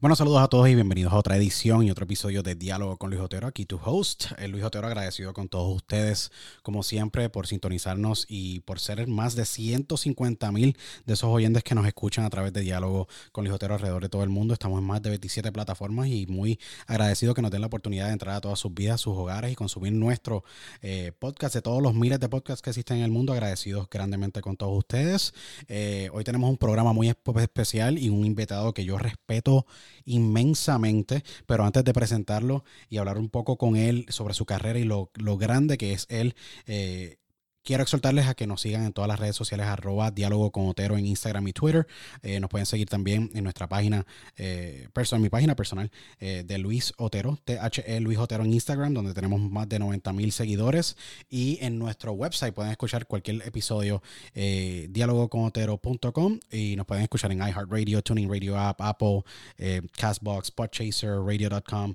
Bueno, saludos a todos y bienvenidos a otra edición y otro episodio de Diálogo con Luis Otero. Aquí tu host, el Luis Otero, agradecido con todos ustedes, como siempre, por sintonizarnos y por ser más de 150 mil de esos oyentes que nos escuchan a través de Diálogo con Luis Otero alrededor de todo el mundo. Estamos en más de 27 plataformas y muy agradecido que nos den la oportunidad de entrar a todas sus vidas, sus hogares y consumir nuestro eh, podcast de todos los miles de podcasts que existen en el mundo. Agradecidos grandemente con todos ustedes. Eh, hoy tenemos un programa muy espe- especial y un invitado que yo respeto inmensamente, pero antes de presentarlo y hablar un poco con él sobre su carrera y lo, lo grande que es él, eh, quiero exhortarles a que nos sigan en todas las redes sociales, arroba diálogo con Otero en Instagram y Twitter. Eh, nos pueden seguir también en nuestra página, eh, personal, mi página personal eh, de Luis Otero, THE Luis Otero en Instagram, donde tenemos más de 90 mil seguidores. Y en nuestro website pueden escuchar cualquier episodio, eh, dialogoconotero.com y nos pueden escuchar en iHeartRadio, Tuning Radio App, Apple, eh, Castbox, Podchaser, Radio.com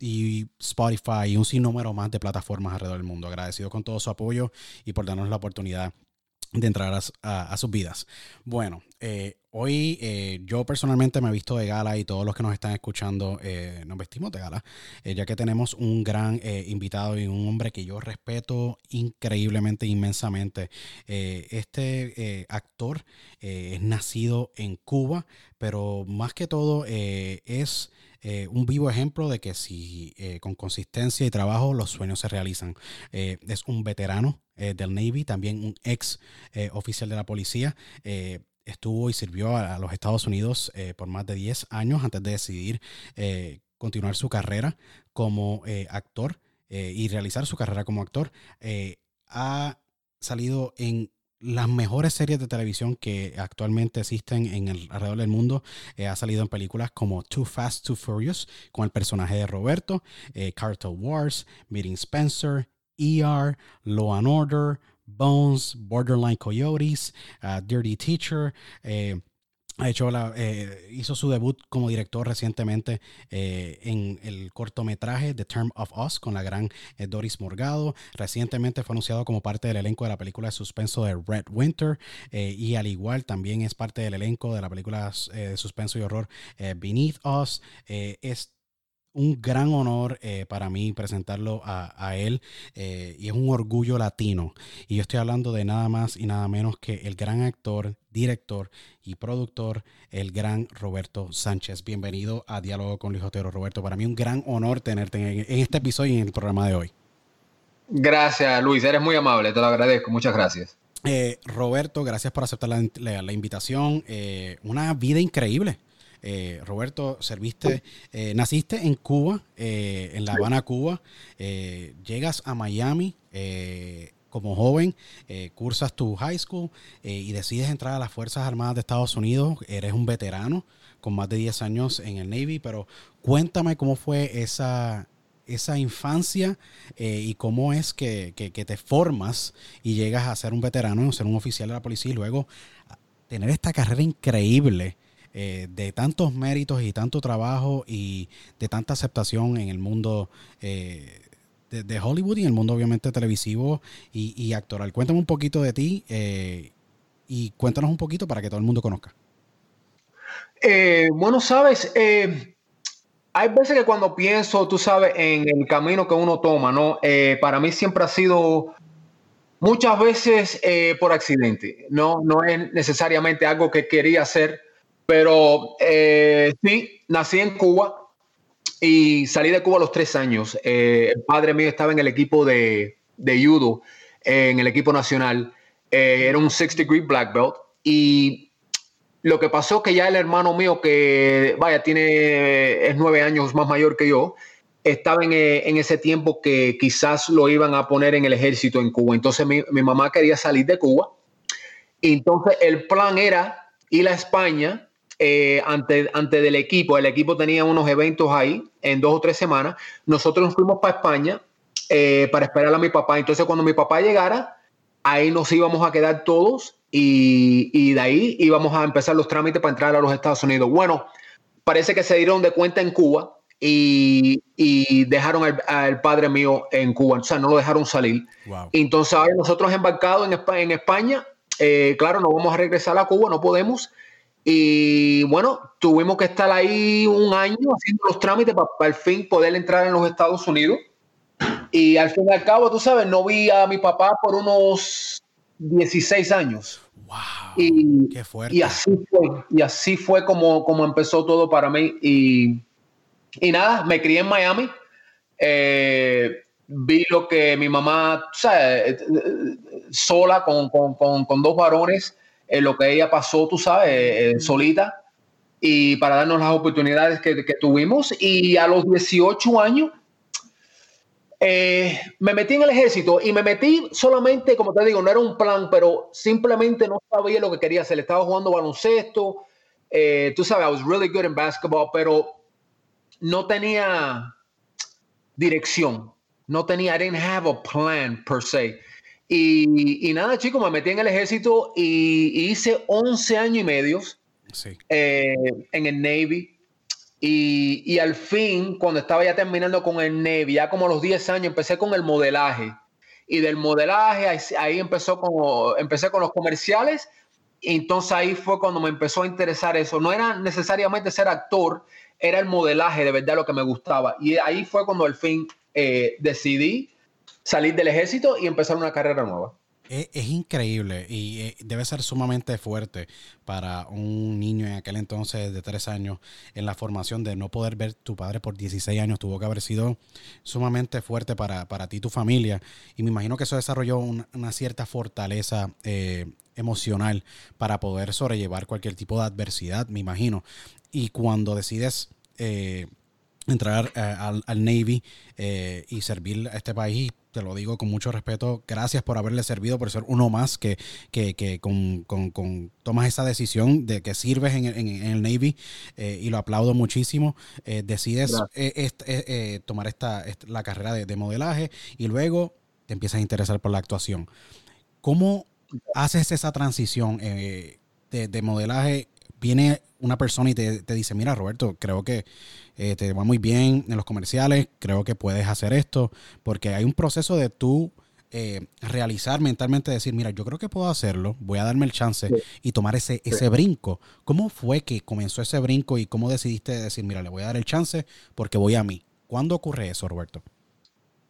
y Spotify y un sinnúmero más de plataformas alrededor del mundo. Agradecido con todo su apoyo y por darnos la oportunidad de entrar a, sus vidas. Bueno, eh, hoy eh, yo personalmente me he visto de gala y todos los que nos están escuchando eh, nos vestimos de gala, ya que tenemos un gran invitado y un hombre que yo respeto increíblemente, inmensamente. Este actor es nacido en Cuba, pero más que todo es eh, un vivo ejemplo de que si eh, con consistencia y trabajo los sueños se realizan. Eh, es un veterano del Navy, también un ex oficial de la policía. Estuvo y sirvió a, los Estados Unidos por más de 10 años antes de decidir continuar su carrera como actor y realizar su carrera como actor. Ha salido en las mejores series de televisión que actualmente existen en el alrededor del mundo. Eh, ha salido en películas como Too Fast, Too Furious con el personaje de Roberto, eh, Cartel Wars, Meeting Spencer, ER, Law and Order, Bones, Borderline Coyotes, uh, Dirty Teacher. eh, ha hecho la, eh, hizo su debut como director recientemente eh, en el cortometraje The Term of Us con la gran eh, Doris Morgado. Recientemente fue anunciado como parte del elenco de la película de suspenso de Red Winter eh, y al igual también es parte del elenco de la película de suspenso y horror Beneath Us. Es un gran honor eh, para mí presentarlo a, a él eh, y es un orgullo latino. Y yo estoy hablando de nada más y nada menos que el gran actor, director y productor, el gran Roberto Sánchez. Bienvenido a Diálogo con Luis Otero. Roberto, para mí un gran honor tenerte en, en este episodio y en el programa de hoy. Gracias, Luis. Eres muy amable. Te lo agradezco. Muchas gracias. Eh, Roberto, gracias por aceptar la, la- la invitación. Una vida increíble. Eh, Roberto, serviste, eh, naciste en Cuba, eh, en La Habana, Cuba. Eh, llegas a Miami como joven, cursas tu high school y decides entrar a las Fuerzas Armadas de Estados Unidos. Eres un veterano con más de 10 años en el Navy, pero cuéntame cómo fue esa, esa infancia y cómo es que, que- que te formas y llegas a ser un veterano, ser un oficial de la policía y luego a tener esta carrera increíble eh, de tantos méritos y tanto trabajo y de tanta aceptación en el mundo eh, de, de Hollywood y en el mundo obviamente televisivo y, y actoral. Cuéntame un poquito de ti eh, y cuéntanos un poquito para que todo el mundo conozca. Bueno, sabes, hay veces que cuando pienso, tú sabes, en el camino que uno toma, ¿no? Para mí siempre ha sido muchas veces por accidente, ¿no? No es necesariamente algo que quería hacer, pero eh, sí, nací en Cuba y salí de Cuba a los tres años. Eh, el padre mío estaba en el equipo de, de judo, eh, en el equipo nacional. Eh, era un six degree black belt y lo que pasó que ya el hermano mío, que vaya, tiene, es nueve años más mayor que yo, estaba en, eh, en ese tiempo que quizás lo iban a poner en el ejército en Cuba. Entonces mi, mi mamá quería salir de Cuba. Entonces el plan era ir a España eh, ante, ante del equipo. El equipo tenía unos eventos ahí en dos o tres semanas. Nosotros nos fuimos para España eh, para esperar a mi papá. Entonces cuando mi papá llegara, ahí nos íbamos a quedar todos y, de ahí íbamos a empezar los trámites para entrar a los Estados Unidos. Bueno, parece que se dieron de cuenta en Cuba y, dejaron al, padre mío en Cuba, o sea, no lo dejaron salir. Entonces, ahora nosotros embarcados en España, en España eh, claro, no vamos a regresar a Cuba, no podemos. Y bueno, tuvimos que estar ahí un año haciendo los trámites para, al fin poder entrar en los Estados Unidos. Y al fin y al cabo, tú sabes, no vi a mi papá por unos 16 años. Wow, y, qué fuerte. Y así fue, y así fue como, como empezó todo para mí. Y, y nada, me crié en Miami. Eh, vi lo que mi mamá, o sea, eh, sola con, con, con, con dos varones, eh, lo que ella pasó, tú sabes, solita, y para darnos las oportunidades que, que, tuvimos. Y a los 18 años eh, me metí en el ejército y me metí solamente, como te digo, no era un plan, pero simplemente no sabía lo que quería hacer. Estaba jugando baloncesto, eh, tú sabes, I was really good in basketball, pero no tenía dirección, no tenía, I didn't have a plan per se. Y, nada, chicos, me metí en el ejército y, hice 11 años y medio eh, en el Navy. Y, al fin, cuando estaba ya terminando con el Navy, ya como a los 10 años, empecé con el modelaje. Y del modelaje, ahí, empezó como, empecé con los comerciales. Y entonces ahí fue cuando me empezó a interesar eso. No era necesariamente ser actor, era el modelaje de verdad lo que me gustaba. Y ahí fue cuando al fin eh, decidí salir del ejército y empezar una carrera nueva. Es, increíble y eh, debe ser sumamente fuerte para un niño en aquel entonces de tres años en la formación de no poder ver tu padre por 16 años. Tuvo que haber sido sumamente fuerte para, ti y tu familia. Y me imagino que eso desarrolló una, cierta fortaleza eh, emocional para poder sobrellevar cualquier tipo de adversidad, me imagino. Y cuando decides... Eh, entrar al, Navy y servir a este país te lo digo con mucho respeto, gracias por haberle servido, por ser uno más que, que, con, tomas esa decisión de que sirves en, el Navy eh, y lo aplaudo muchísimo. Eh, decides eh, tomar esta, la carrera de, modelaje y luego te empiezas a interesar por la actuación. ¿Cómo haces esa transición de, de modelaje viene una persona y te, dice, mira Roberto, creo que eh, te va muy bien en los comerciales, creo que puedes hacer esto, porque hay un proceso de tú eh, realizar mentalmente, decir, mira, yo creo que puedo hacerlo, voy a darme el chance y tomar ese, ese brinco. ¿Cómo fue que comenzó ese brinco y cómo decidiste decir, mira, le voy a dar el chance porque voy a mí? ¿Cuándo ocurre eso, Roberto?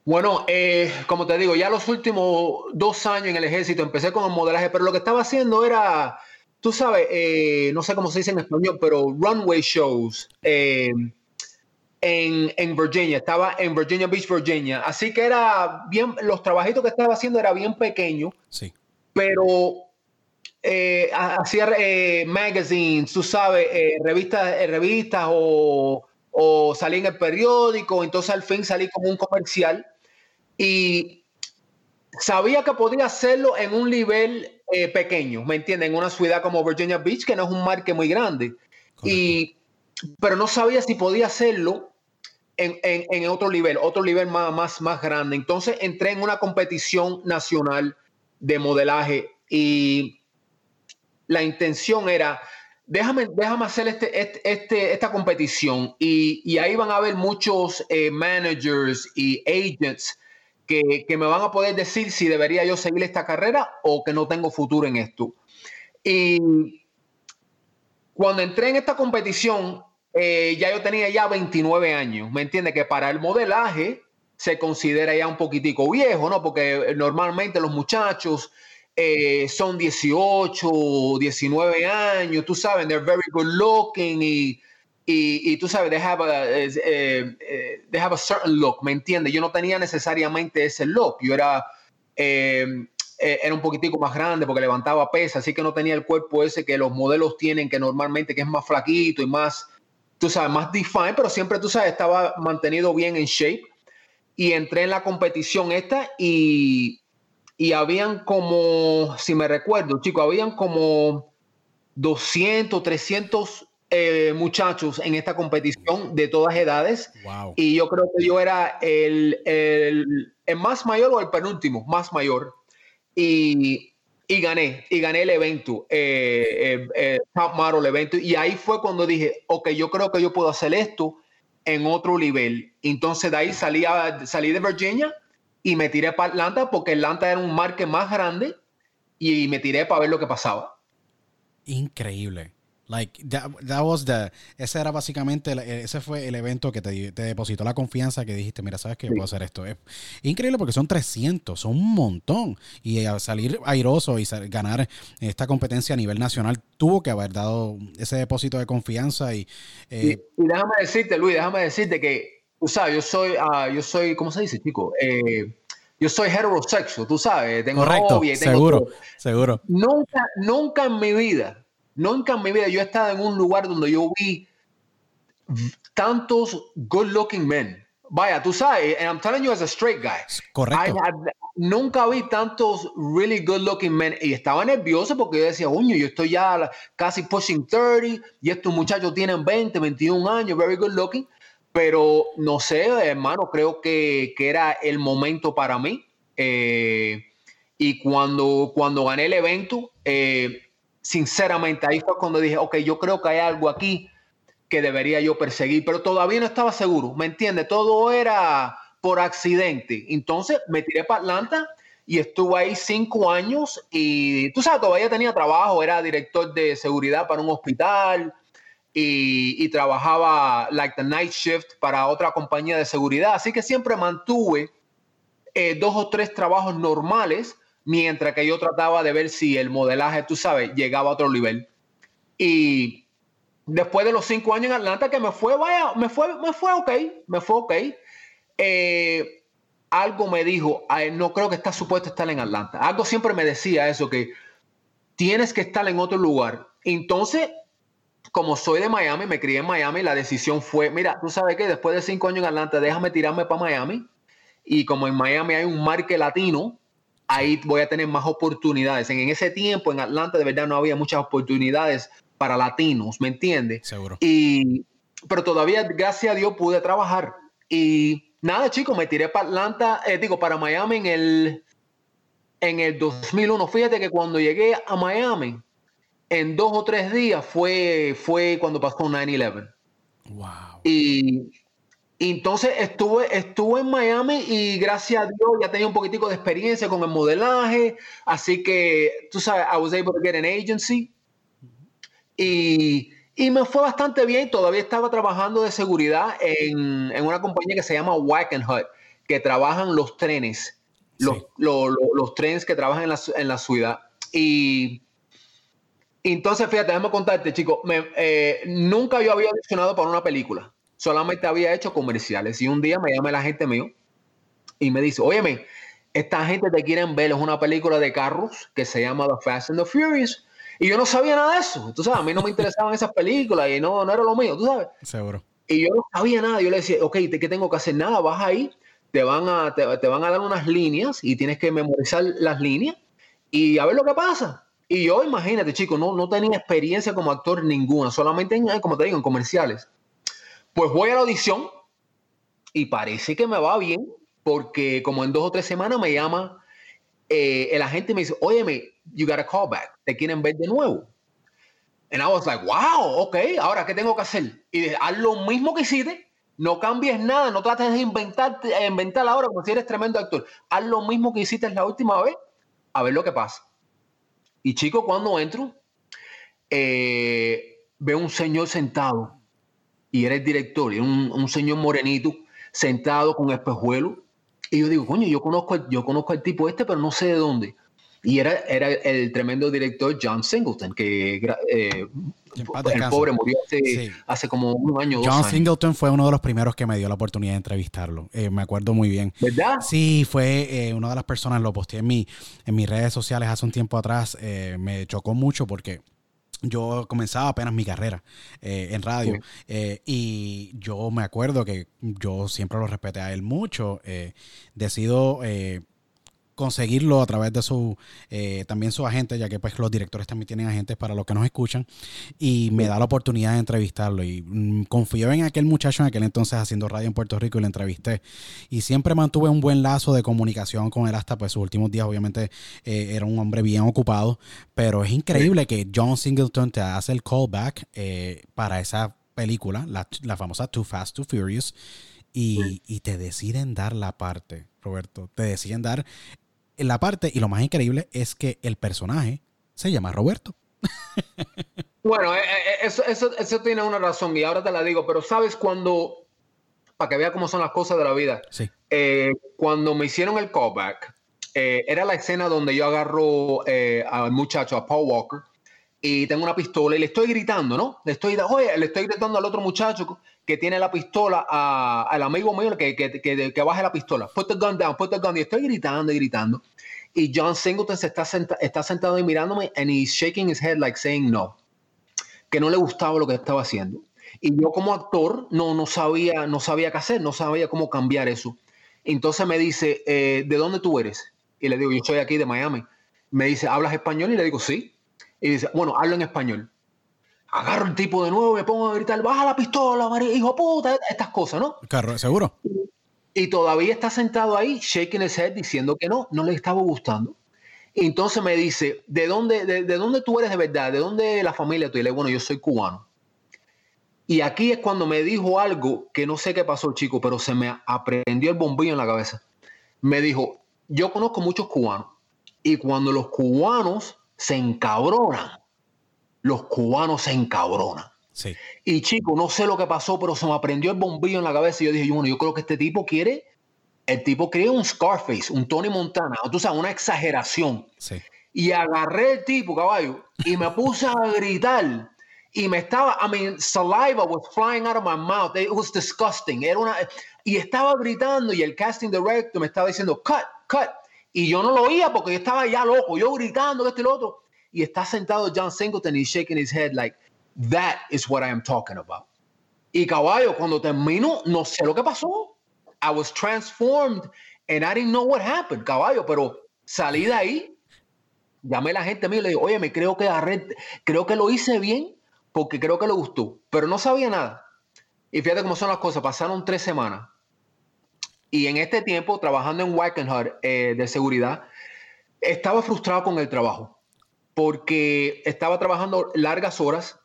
Bueno, eh, como te digo, ya los últimos dos años en el ejército empecé con el modelaje, pero lo que estaba haciendo era tú sabes, eh, no sé cómo se dice en español, pero runway shows eh, en, en, Virginia, estaba en Virginia Beach, Virginia. Así que era bien, los trabajitos que estaba haciendo era bien pequeño, sí. pero eh, hacía magazines, tú sabes, revistas, revistas o, o salí en el periódico, entonces al fin salí como un comercial y sabía que podía hacerlo en un nivel eh, pequeño, ¿me entienden? En una ciudad como Virginia Beach, que no es un marque muy grande. Y, pero no sabía si podía hacerlo en, en, otro nivel, otro nivel más, más, más grande. Entonces entré en una competición nacional de modelaje y la intención era, déjame, déjame hacer este, este, este esta competición y, y, ahí van a haber muchos eh, managers y agents que, me van a poder decir si debería yo seguir esta carrera o que no tengo futuro en esto. Y cuando entré en esta competición, eh, ya yo tenía ya 29 años, ¿me entiende? Que para el modelaje se considera ya un poquitico viejo, ¿no? Porque normalmente los muchachos eh, son 18, 19 años, tú sabes, they're very good looking y y, tú sabes, they have, eh, eh, they have a certain look, ¿me entiendes? Yo no tenía necesariamente ese look, yo era, eh, era un poquitico más grande porque levantaba pesa, así que no tenía el cuerpo ese que los modelos tienen, que normalmente que es más flaquito y más, tú sabes, más defined, pero siempre, tú sabes, estaba mantenido bien en shape. Y entré en la competición esta y, y habían como, si me recuerdo, chicos, habían como 200, 300 eh, muchachos en esta competición de todas edades. Y yo creo que yo era el, el, más mayor o el penúltimo, más mayor. y, y gané, y gané el evento, eh, eh, Top Model evento, y ahí fue cuando dije, ok, yo creo que yo puedo hacer esto en otro nivel. Entonces de ahí salí, salí de Virginia y me tiré para Atlanta porque Atlanta era un marque más grande y me tiré para ver lo que pasaba. Increíble. Like, that, was the, ese era básicamente, ese fue el evento que te, depositó la confianza que dijiste, mira, sabes que puedo hacer esto. Es increíble porque son 300, son un montón. Y salir airoso y ganar esta competencia a nivel nacional tuvo que haber dado ese depósito de confianza. Y, eh, y, déjame decirte, Luis, déjame decirte que, tú sabes, yo soy, uh, yo soy, ¿cómo se dice, chico? Eh, yo soy heterosexual, tú sabes, tengo Correcto, novia tengo seguro, seguro. Nunca, nunca en mi vida Nunca en mi vida yo he estado en un lugar donde yo vi tantos good looking men. Vaya, tú sabes, and I'm telling you as a straight guy. Correcto. nunca vi tantos really good looking men y estaba nervioso porque yo decía, uño, yo estoy ya casi pushing 30 y estos muchachos tienen 20, 21 años, very good looking. Pero no sé, hermano, creo que, que era el momento para mí. Eh, y cuando, cuando gané el evento, eh, sinceramente, ahí fue cuando dije, ok, yo creo que hay algo aquí que debería yo perseguir, pero todavía no estaba seguro, ¿me entiendes? Todo era por accidente. Entonces me tiré para Atlanta y estuve ahí cinco años y tú sabes, todavía tenía trabajo, era director de seguridad para un hospital y, trabajaba like the night shift para otra compañía de seguridad, así que siempre mantuve eh, dos o tres trabajos normales mientras que yo trataba de ver si el modelaje, tú sabes, llegaba a otro nivel. Y después de los cinco años en Atlanta, que me fue, vaya, me fue, me fue ok, me fue ok. Eh, algo me dijo, no creo que estás supuesto estar en Atlanta. Algo siempre me decía eso, que tienes que estar en otro lugar. Entonces, como soy de Miami, me crié en Miami, la decisión fue, mira, tú sabes que después de cinco años en Atlanta, déjame tirarme para Miami. Y como en Miami hay un marque latino, ahí voy a tener más oportunidades. En, ese tiempo en Atlanta de verdad no había muchas oportunidades para latinos, ¿me entiendes? Seguro. Y, pero todavía, gracias a Dios, pude trabajar. Y nada, chicos, me tiré para Atlanta, eh, digo, para Miami en el, en el 2001. Fíjate que cuando llegué a Miami, en dos o tres días fue, fue cuando pasó 9-11. Wow. Y entonces estuve, estuve en Miami y gracias a Dios ya tenía un poquitico de experiencia con el modelaje, así que tú sabes, I was able to get an agency. Y, y me fue bastante bien. Todavía estaba trabajando de seguridad en, en una compañía que se llama Wackenhut, que trabajan los trenes, los, los, trenes que trabajan en la, en la ciudad. Y entonces, fíjate, déjame contarte, chicos, eh, nunca yo había audicionado para una película solamente había hecho comerciales. Y un día me llama la gente mío y me dice, óyeme, esta gente te quieren ver, es una película de carros que se llama The Fast and the Furious. Y yo no sabía nada de eso. Tú sabes, a mí no me interesaban esas películas y no, no era lo mío, tú sabes. Seguro. Y yo no sabía nada. Yo le decía, ok, ¿qué tengo que hacer? Nada, vas ahí, te van a, te, van a dar unas líneas y tienes que memorizar las líneas y a ver lo que pasa. Y yo, imagínate, chico, no, no tenía experiencia como actor ninguna, solamente en, como te digo, en comerciales. Pues voy a la audición y parece que me va bien porque como en dos o tres semanas me llama eh, el agente y me dice, óyeme, you got a call back, te quieren ver de nuevo. And I was like, wow, ok, ahora ¿qué tengo que hacer? Y dije, haz lo mismo que hiciste, no cambies nada, no trates de inventar, inventar ahora como si eres tremendo actor. Haz lo mismo que hiciste la última vez, a ver lo que pasa. Y chico, cuando entro, eh, veo un señor sentado y era el director, y un, un señor morenito sentado con espejuelo. Y yo digo, coño, yo conozco, yo conozco al tipo este, pero no sé de dónde. Y era, era el tremendo director John Singleton, que eh, el pobre murió hace, como un año. John Singleton fue uno de los primeros que me dio la oportunidad de entrevistarlo. Eh, me acuerdo muy bien. ¿Verdad? Sí, fue eh, una de las personas, lo posteé en, mi, en mis redes sociales hace un tiempo atrás. me chocó mucho porque yo comenzaba apenas mi carrera eh, en radio eh, y yo me acuerdo que yo siempre lo respeté a él mucho. Eh, decido conseguirlo a través de su, eh, también su agente, ya que pues los directores también tienen agentes para los que nos escuchan, y me da la oportunidad de entrevistarlo. Y mm, confío en aquel muchacho en aquel entonces haciendo radio en Puerto Rico y lo entrevisté. Y siempre mantuve un buen lazo de comunicación con él hasta pues sus últimos días. Obviamente eh, era un hombre bien ocupado, pero es increíble que John Singleton te hace el callback eh, para esa película, la, la famosa Too Fast, Too Furious. Y, y, te deciden dar la parte, Roberto. Te deciden dar la parte, y lo más increíble es que el personaje se llama Roberto. bueno, eh, eh, eso, eso, eso, tiene una razón y ahora te la digo, pero sabes cuando, para que veas cómo son las cosas de la vida, sí. eh, cuando me hicieron el callback, eh, era la escena donde yo agarro eh, al muchacho, a Paul Walker, y tengo una pistola y le estoy gritando, ¿no? Le estoy, oye, le estoy gritando al otro muchacho que tiene la pistola, a, al amigo mío que, que, que, que, baje la pistola. Put the gun down, put the gun. Y estoy gritando y gritando. Y John Singleton se está, senta, está sentado y mirándome and he's shaking his head like saying no. Que no le gustaba lo que estaba haciendo. Y yo como actor no, no, sabía, no sabía qué hacer, no sabía cómo cambiar eso. Entonces me dice, eh, ¿de dónde tú eres? Y le digo, yo soy aquí de Miami. Me dice, ¿hablas español? Y le digo, sí. Y dice, bueno, hablo en español. Agarro el tipo de nuevo, me pongo a gritar, baja la pistola, María, hijo puta, estas cosas, ¿no? Claro, seguro. Y, todavía está sentado ahí, shaking his head, diciendo que no, no le estaba gustando. Y entonces me dice, ¿de dónde, de, de dónde tú eres de verdad? ¿De dónde la familia tuya? Y le digo, bueno, yo soy cubano. Y aquí es cuando me dijo algo que no sé qué pasó, chico, pero se me aprendió el bombillo en la cabeza. Me dijo, yo conozco muchos cubanos y cuando los cubanos se encabronan, los cubanos se encabronan. Sí. Y chico, no sé lo que pasó, pero se me aprendió el bombillo en la cabeza y yo dije, bueno, yo creo que este tipo quiere, el tipo quiere un Scarface, un Tony Montana, tú sabes, una exageración. Sí. Y agarré el tipo, caballo, y me puse a gritar. Y me estaba, I mean, saliva was flying out of my mouth. It was disgusting. Era una, y estaba gritando y el casting director me estaba diciendo, cut, cut. Y yo no lo oía porque yo estaba ya loco, yo gritando esto y lo otro. Y está sentado John Singleton y shaking his head like, that is what I am talking about. Y caballo, cuando termino, no sé lo que pasó. I was transformed and I didn't know what happened, caballo, pero salí de ahí, llamé a la gente a mí y le digo, oye, me creo que agarré, creo que lo hice bien porque creo que le gustó, pero no sabía nada. Y fíjate cómo son las cosas, pasaron tres semanas. Y en este tiempo, trabajando en Wackenhut eh, de seguridad, estaba frustrado con el trabajo porque estaba trabajando largas horas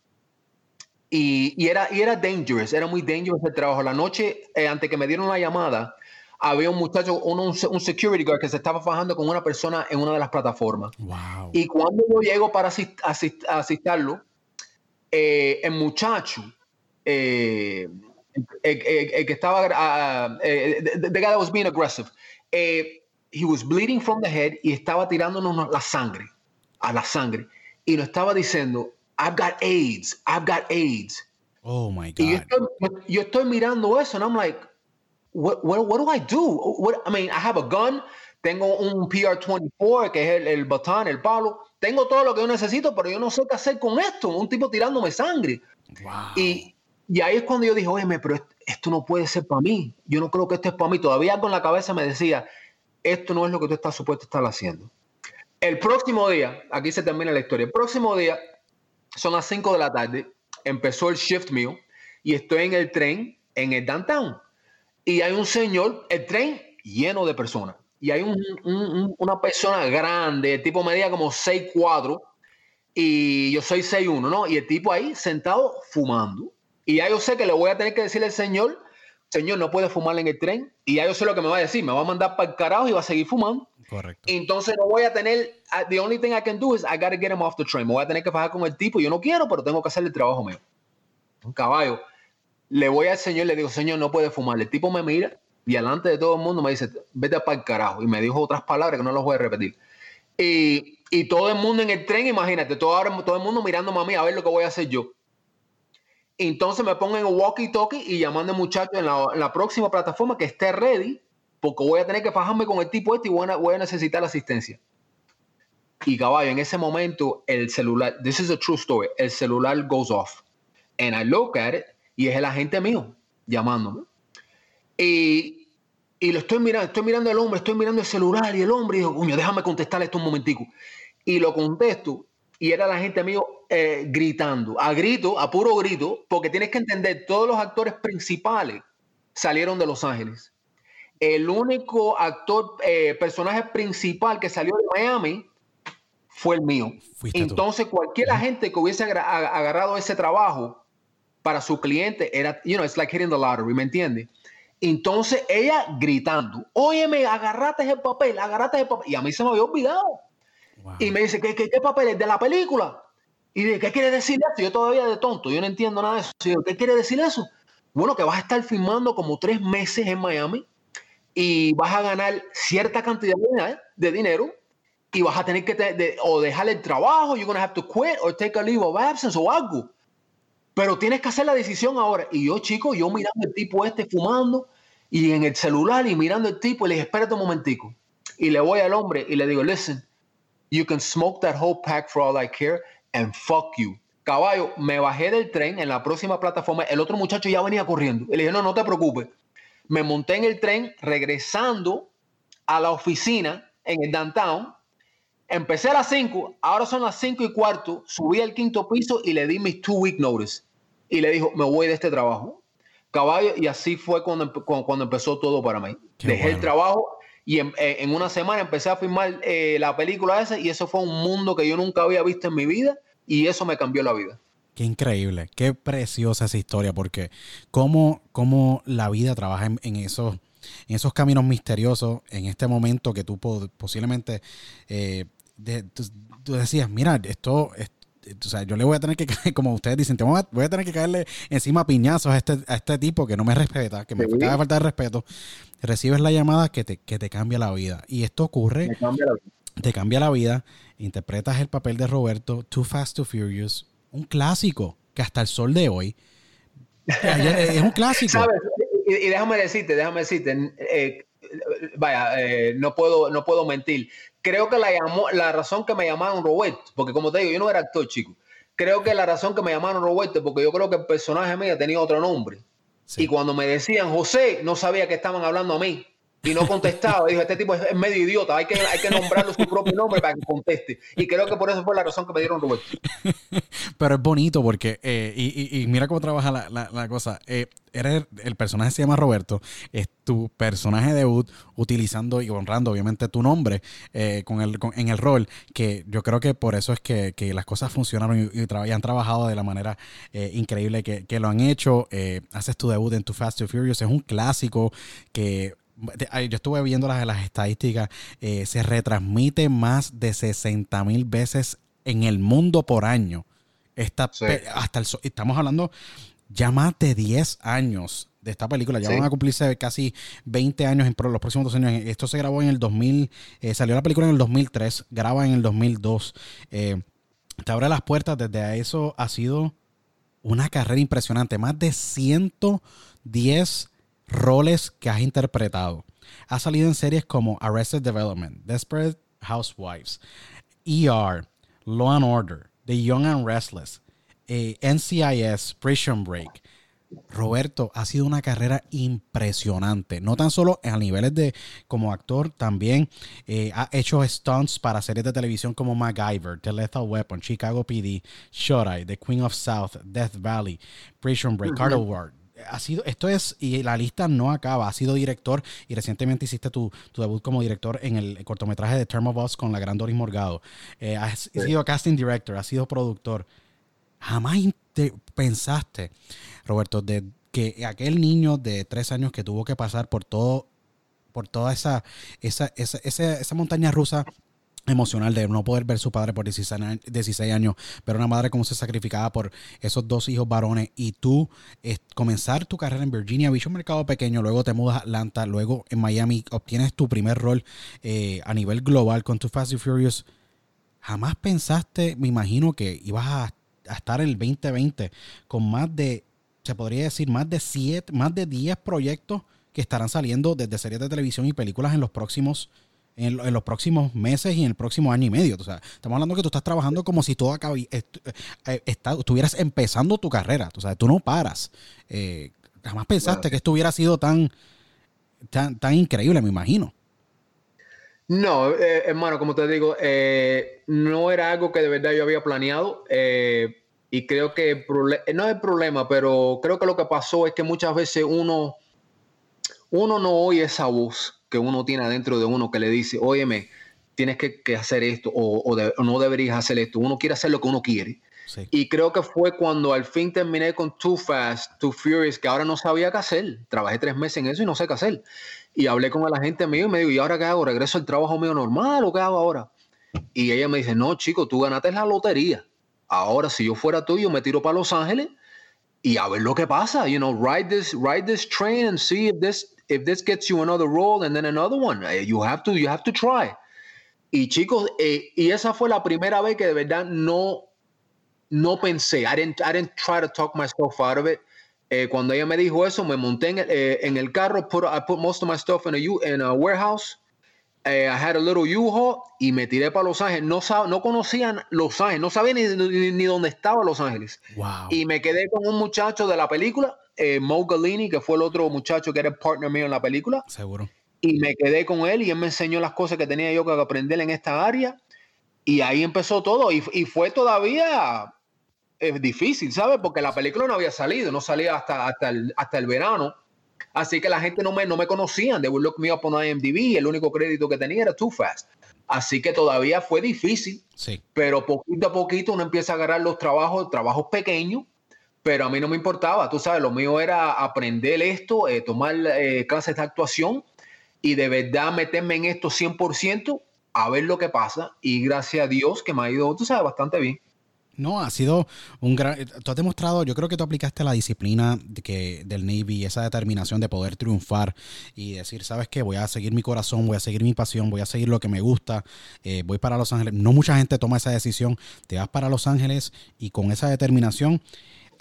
y, y, era, y era dangerous, era muy dangerous el trabajo. La noche, eh, antes que me dieron la llamada, había un muchacho, un, un, security guard que se estaba fajando con una persona en una de las plataformas. Wow. Y cuando yo llego para asist, asist, asistarlo, eh, el muchacho, eh, que estaba, uh, the, the guy that was being aggressive, eh, he was bleeding from the head y estaba tirándonos la sangre, a la sangre. Y nos estaba diciendo, I've got AIDS, I've got AIDS. Oh my God. Y yo estoy, yo estoy mirando eso, and I'm like, what, what, what do I do? What, I mean, I have a gun, tengo un PR-24, que es el, el batón, el palo, tengo todo lo que yo necesito, pero yo no sé qué hacer con esto, un tipo tirándome sangre. Wow. Y, y ahí es cuando yo dije, oye, pero esto no puede ser para mí, yo no creo que esto es para mí. Todavía en la cabeza me decía, esto no es lo que tú estás supuesto a estar haciendo. El próximo día, aquí se termina la historia, el próximo día, son las 5 de la tarde, empezó el shift mío y estoy en el tren en el downtown. Y hay un señor, el tren lleno de personas. Y hay un, un, una persona grande, el tipo medía como 6'4 y yo soy 6'1, ¿no? Y el tipo ahí sentado fumando. Y ya yo sé que le voy a tener que decirle al señor, señor, no puede fumar en el tren. Y ya yo sé lo que me va a decir, me va a mandar para el carajo y va a seguir fumando. Correcto. Entonces no voy a tener, the only thing I can do is I gotta get him off the train. Me voy a tener que bajar con el tipo. Yo no quiero, pero tengo que hacer el trabajo mío. Un caballo. Le voy al señor, le digo, señor, no puede fumar. El tipo me mira y delante de todo el mundo me dice, vete para el carajo. Y me dijo otras palabras que no las voy a repetir. Y, y todo el mundo en el tren, imagínate, todo, todo el mundo mirándome a mí a ver lo que voy a hacer yo. Entonces me pongo en walkie-talkie y llamando al muchacho en la, en la, próxima plataforma que esté ready, porque voy a tener que fajarme con el tipo este y voy a, voy a necesitar asistencia. Y caballo, en ese momento el celular, this is a true story, el celular goes off. And I look at it y es el agente mío llamándome. Y, Y lo estoy mirando, estoy mirando al hombre, estoy mirando el celular y el hombre, y digo, coño, déjame contestarle esto un momentico. Y lo contesto, y era la gente amigo eh, gritando, a grito, a puro grito, porque tienes que entender, todos los actores principales salieron de Los Ángeles. El único actor, eh, personaje principal que salió de Miami fue el mío. Entonces, cualquier agente que hubiese agarrado ese trabajo para su cliente era, you know, it's like hitting the lottery, ¿me entiendes? Entonces ella gritando, óyeme, agarrate ese papel, agarrate ese papel. Y a mí se me había olvidado. Y me dice, ¿qué, qué, qué papel es de la película? Y de ¿qué quiere decir eso? Yo todavía de tonto, yo no entiendo nada de eso. ¿Qué quiere decir eso? Bueno, que vas a estar filmando como tres meses en Miami y vas a ganar cierta cantidad de dinero y vas a tener que o dejar el trabajo, you're to have to quit or take a leave of absence o algo. Pero tienes que hacer la decisión ahora. Y yo, chico, yo mirando el tipo este fumando y en el celular y mirando el tipo y le dije, espérate un momentico. Y le voy al hombre y le digo, listen, you can smoke that whole pack for all I care and fuck you. Caballo, me bajé del tren en la próxima plataforma. El otro muchacho ya venía corriendo. Y le dije, no, no te preocupes. Me monté en el tren regresando a la oficina en el downtown Empecé a las 5, ahora son las 5 y cuarto, subí al quinto piso y le di mis two week notice. Y le dijo, me voy de este trabajo. Caballo, y así fue cuando, cuando empezó todo para mí. Dejé el trabajo y en, en, una semana empecé a filmar eh, la película esa y eso fue un mundo que yo nunca había visto en mi vida y eso me cambió la vida. Qué increíble, qué preciosa esa historia, porque cómo, cómo la vida trabaja en, esos, en esos caminos misteriosos, en este momento que tú posiblemente eh, tú, decías, mira, esto, o sea, yo le voy a tener que caer, como ustedes dicen, voy a, tener que caerle encima piñazos a este, a este tipo que no me respeta, que me da falta de respeto. Recibes la llamada que te, que te cambia la vida. Y esto ocurre, te cambia la vida, interpretas el papel de Roberto, Too Fast, Too Furious, un clásico que hasta el sol de hoy es un clásico. Y, déjame decirte, déjame decirte, eh, vaya, eh, no, puedo, no puedo mentir creo que la, llamó, la razón que me llamaron Roberto, porque como te digo, yo no era actor, chico. Creo que la razón que me llamaron Roberto, porque yo creo que el personaje mío tenía otro nombre. Y cuando me decían José, no sabía que estaban hablando a mí y no contestaba. Dijo, este tipo es medio idiota, hay que, hay que nombrarlo su propio nombre para que conteste. Y creo que por eso fue la razón que me dieron Roberto. Pero es bonito porque, eh, y, mira cómo trabaja la, cosa. Eh, eres, el personaje se llama Roberto, es tu personaje debut utilizando y honrando obviamente tu nombre eh, con el, en el rol, que yo creo que por eso es que, las cosas funcionaron y, han trabajado de la manera increíble que, que, lo han hecho. haces tu debut en Tu Fast and Furious, es un clásico que yo estuve viendo las, las estadísticas, eh, se retransmite más de 60 mil veces en el mundo por año. Esta, hasta el, estamos hablando ya más de 10 años de esta película. Ya van a cumplirse casi 20 años en los próximos dos años. Esto se grabó en el 2000, eh, salió la película en el 2003, graba en el 2002. Eh, te abre las puertas, desde eso ha sido una carrera impresionante. Más de 110 roles que has interpretado. Ha salido en series como Arrested Development, Desperate Housewives, ER, Law and Order, The Young and Restless, eh, NCIS, Prison Break. Roberto, ha sido una carrera impresionante. No tan solo a niveles de como actor, también eh, ha hecho stunts para series de televisión como MacGyver, The Lethal Weapon, Chicago PD, Shot Eye, The Queen of South, Death Valley, Prison Break, Carter Ward, ha sido, esto es, y la lista no acaba, ha sido director y recientemente hiciste tu, debut como director en el cortometraje de Term of Us con la gran Doris Morgado. Eh, has sido casting director, has sido productor. Jamás pensaste, Roberto, de que aquel niño de tres años que tuvo que pasar por todo, por toda esa, esa, esa, esa montaña rusa emocional de no poder ver su padre por 16 años, ver una madre como se sacrificaba por esos dos hijos varones y tú comenzar tu carrera en Virginia Beach, mercado pequeño, luego te mudas a Atlanta, luego en Miami obtienes tu primer rol eh, a nivel global con tu Fast and Furious. Jamás pensaste, me imagino que ibas a, estar en el 2020 con más de, se podría decir, más de 7, más de 10 proyectos que estarán saliendo desde series de televisión y películas en los próximos en, los próximos meses y en el próximo año y medio. O sea, estamos hablando que tú estás trabajando como si todo eh, eh, estuvieras empezando tu carrera. O sea, tú no paras. Eh, jamás pensaste que esto hubiera sido tan tan, tan increíble, me imagino. No, eh, hermano, como te digo, eh, no era algo que de verdad yo había planeado. Eh, y creo que no es problema, pero creo que lo que pasó es que muchas veces uno, uno no oye esa voz que uno tiene adentro de uno que le dice, óyeme, tienes que, hacer esto o, no deberías hacer esto. Uno quiere hacer lo que uno quiere. Y creo que fue cuando al fin terminé con Too Fast, Too Furious, que ahora no sabía qué hacer. Trabajé tres meses en eso y no sé qué hacer. Y hablé con la gente mío y me dijo, ¿y ahora qué hago? ¿Regreso al trabajo mío normal o qué hago ahora? Y ella me dice, no, chico, tú ganaste la lotería. Ahora, si yo fuera tú, yo me tiro para Los Ángeles y a ver lo que pasa. You know, ride this, ride this train and see if this, if this gets you another role and then another one. Eh, you have to, you have to try. Y chicos, eh, y esa fue la primera vez que de verdad no, no pensé. I didn't, I didn't try to talk myself out of it. Eh, cuando ella me dijo eso, me monté en el, eh, en el carro, put, I put most of my stuff in a, in a warehouse. Eh, I had a little U-Haul y me tiré para Los Ángeles. No, no conocían Los Ángeles, no sabía ni, ni, dónde estaba Los Ángeles. Y me quedé con un muchacho de la película, eh, Mo que fue el otro muchacho que era el partner mío en la película. Seguro. Y me quedé con él y él me enseñó las cosas que tenía yo que aprender en esta área. Y ahí empezó todo. Y, y fue todavía es difícil, ¿sabes? Porque la película no había salido, no salía hasta, hasta, el, hasta el verano. Así que la gente no me, no me conocían. de would look me up on IMDb. El único crédito que tenía era Too Fast. Así que todavía fue difícil. Sí. Pero poquito a poquito uno empieza a agarrar los trabajos, trabajos pequeños. Pero a mí no me importaba. Tú sabes, lo mío era aprender esto, eh, tomar eh, clases de actuación y de verdad meterme en esto 100% a ver lo que pasa. Y gracias a Dios que me ha ido, tú sabes, bastante bien. No, ha sido un gran... Tú has demostrado, yo creo que tú aplicaste la disciplina que, del Navy, esa determinación de poder triunfar y decir, ¿sabes qué? Voy a seguir mi corazón, voy a seguir mi pasión, voy a seguir lo que me gusta, eh, voy para Los Ángeles. No mucha gente toma esa decisión, te vas para Los Ángeles y con esa determinación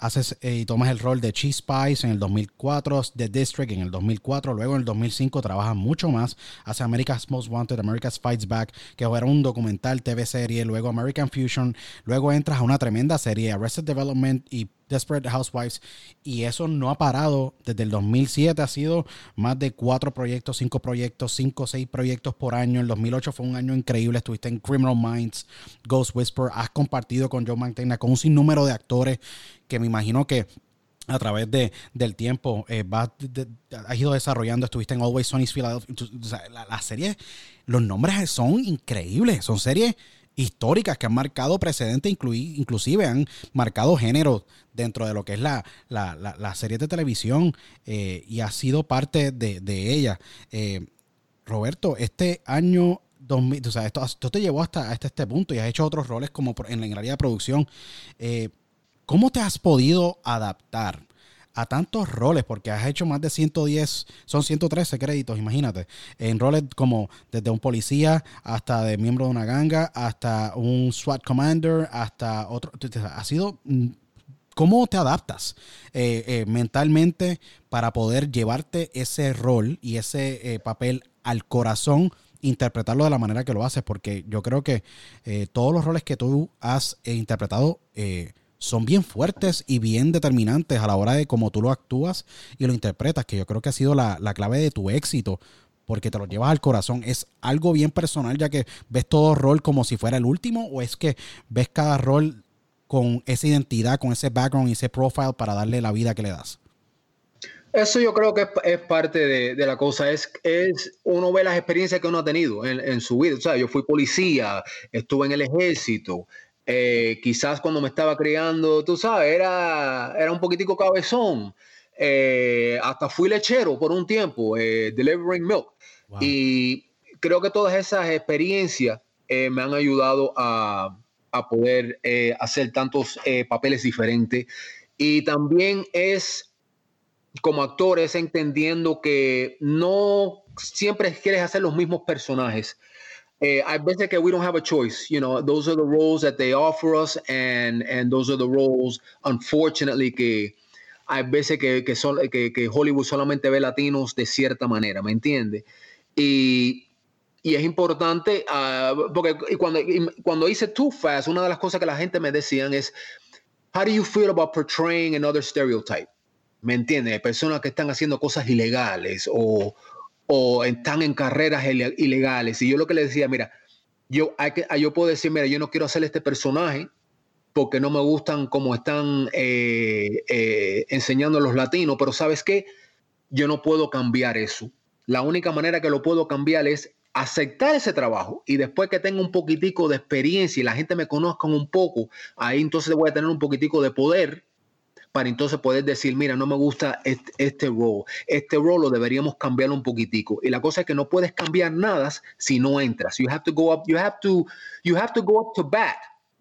haces eh, y tomas el rol de Cheese Spice en el 2004, The District en el 2004, luego en el 2005 trabajas mucho más, hace America's Most Wanted, America's Fights Back, que era un documental TV serie, luego American Fusion, luego entras a una tremenda serie, Arrested Development y Desperate Housewives y eso no ha parado. Desde el 2007 ha sido más de cuatro proyectos cinco proyectos cinco seis proyectos por año. El 2008 fue un año increíble. Estuviste en Criminal Minds Ghost Whisper has compartido con Joe Mantegna con un sinnúmero de actores que me imagino que a través de, del tiempo eh, has ido desarrollando, estuviste en Always Sunny's Philadelphia. la, la serie, los nombres son increíbles, son series históricas que han marcado precedentes, inclusive han marcado género dentro de lo que es la, la, serie de televisión eh, y ha sido parte de, ella. Eh, Roberto, este año 2000, o sea, esto, te llevó hasta, hasta, este punto y has hecho otros roles como en, la área de producción. Eh, ¿Cómo te has podido adaptar? A tantos roles, porque has hecho más de 110, son 113 créditos, imagínate, en roles como desde un policía hasta de miembro de una ganga, hasta un SWAT commander, hasta otro. Ha sido. Mm, ¿Cómo te adaptas eh, eh, mentalmente para poder llevarte ese rol y ese eh, papel al corazón interpretarlo de la manera que lo haces, porque yo creo que todos los roles que tú has interpretado son bien fuertes y bien determinantes a la hora de cómo tú lo actúas y lo interpretas, que yo creo que ha sido la, clave de tu éxito, porque te lo llevas al corazón. ¿Es algo bien personal ya que ves todo rol como si fuera el último o es que ves cada rol con esa identidad, con ese background y ese profile para darle la vida que le das? Eso yo creo que es, parte de, la cosa. Es, es uno ve las experiencias que uno ha tenido en, en su vida. O sea, yo fui policía, estuve en el ejército, eh, quizás cuando me estaba criando, tú sabes, era, era un poquitico cabezón. Eh, hasta fui lechero por un tiempo, eh, delivering milk. Y creo que todas esas experiencias me han ayudado a, a poder hacer tantos papeles diferentes. Y también es como actores entendiendo que no siempre quieres hacer los mismos personajes eh, hay veces que we don't have a choice. You know, those are the roles that they offer us, and and those are the roles, unfortunately, que hay veces que, que, son, que, que Hollywood solamente ve latinos de cierta manera, ¿me entiendes? Y, y es importante, uh, porque cuando, cuando hice Too Fast, una de las cosas que la gente me decían es, how do you feel about portraying another stereotype? ¿Me entiendes? Personas que están haciendo cosas ilegales o, o están en carreras ilegales. Y yo lo que le decía, mira, yo, hay que, yo puedo decir, mira, yo no quiero hacer este personaje porque no me gustan como están eh, eh, enseñando los latinos, pero ¿sabes qué? Yo no puedo cambiar eso. La única manera que lo puedo cambiar es aceptar ese trabajo y después que tenga un poquitico de experiencia y la gente me conozca un poco, ahí entonces voy a tener un poquitico de poder para entonces poder decir, mira, no me gusta este, este rol, este rol lo deberíamos cambiarlo un poquitico. Y la cosa es que no puedes cambiar nada si no entras. You have to go up, you have to, you have to go up to bat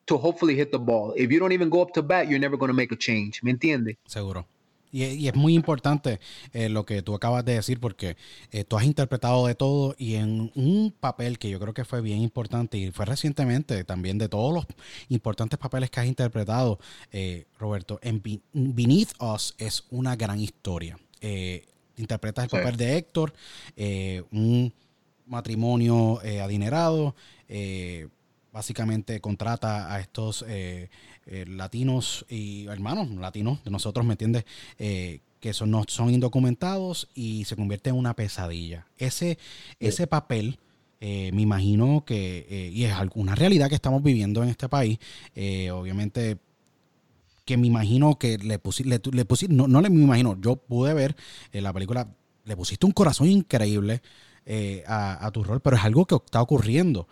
to hopefully hit the ball. If you don't even go up to bat, you're never going to make a change. ¿Me entiendes? Seguro. Y, es muy importante eh, lo que tú acabas de decir porque eh, tú has interpretado de todo y en un papel que yo creo que fue bien importante y fue recientemente también de todos los importantes papeles que has interpretado, eh, Roberto, en Beneath Us es una gran historia. interpretas el papel de Héctor, un matrimonio adinerado básicamente contrata a estos eh, eh, latinos y hermanos latinos de nosotros, ¿me entiendes? Eh, que son, no son indocumentados y se convierte en una pesadilla. Ese, ese papel, me imagino que, y es alguna realidad que estamos viviendo en este país, obviamente que me imagino que le pusiste, le, no, no le me imagino, yo pude ver en la película, le pusiste un corazón increíble a, a, tu rol, pero es algo que está ocurriendo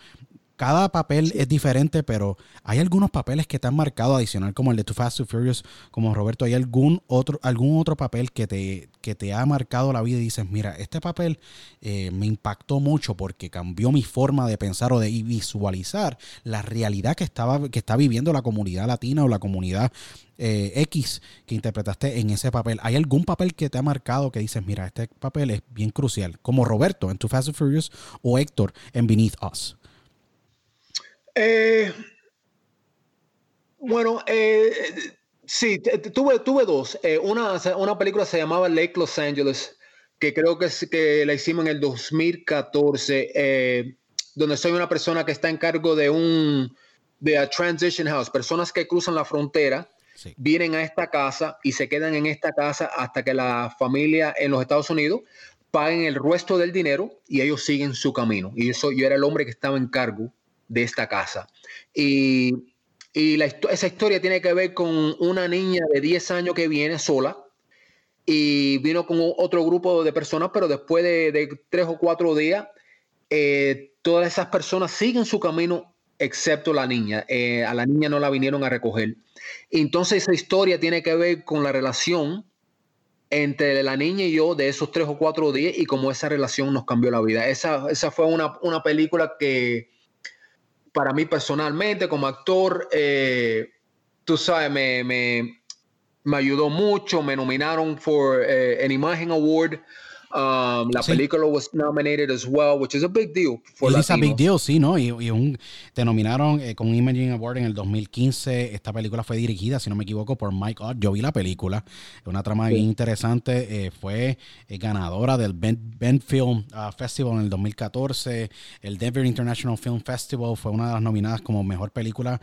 cada papel es diferente, pero hay algunos papeles que te han marcado adicional, como el de Too Fast, Too Furious, como Roberto, ¿hay algún otro, algún otro papel que te, que te ha marcado la vida y dices, mira, este papel eh, me impactó mucho porque cambió mi forma de pensar o de visualizar la realidad que, estaba, que está viviendo la comunidad latina o la comunidad eh, X que interpretaste en ese papel. ¿Hay algún papel que te ha marcado que dices, mira, este papel es bien crucial, como Roberto en Too Fast, Too Furious o Héctor en Beneath Us? Eh, bueno, eh, sí, tuve, tuve dos. Eh, una, una película se llamaba Lake Los Angeles, que creo que, es, que la hicimos en el 2014, eh, donde soy una persona que está en cargo de un de a transition house, personas que cruzan la frontera, vienen a esta casa y se quedan en esta casa hasta que la familia en los Estados Unidos paguen el resto del dinero y ellos siguen su camino. Y eso yo era el hombre que estaba en cargo de esta casa. Y, esa historia tiene que ver con una niña de 10 años que viene sola y vino con otro grupo de personas, pero después de, tres o cuatro días, eh, todas esas personas siguen su camino excepto la niña. Eh, a la niña no la vinieron a recoger. Entonces esa historia tiene que ver con la relación entre la niña y yo de esos tres o cuatro días y cómo esa relación nos cambió la vida. Esa, esa fue una, una película que, para mí personalmente como actor, eh, tú sabes, me, me, me, ayudó mucho, me nominaron por eh, an Award Um, la película was nominated as well, which is a big deal. For a big deal, sí, ¿no? Y, un, te nominaron eh, con Imaging Award en el 2015. Esta película fue dirigida, si no me equivoco, por Mike Ott. Yo vi la película, una trama bien interesante. Eh, fue eh, ganadora del Ben, Film uh, Festival en el 2014. El Denver International Film Festival fue una de las nominadas como mejor película.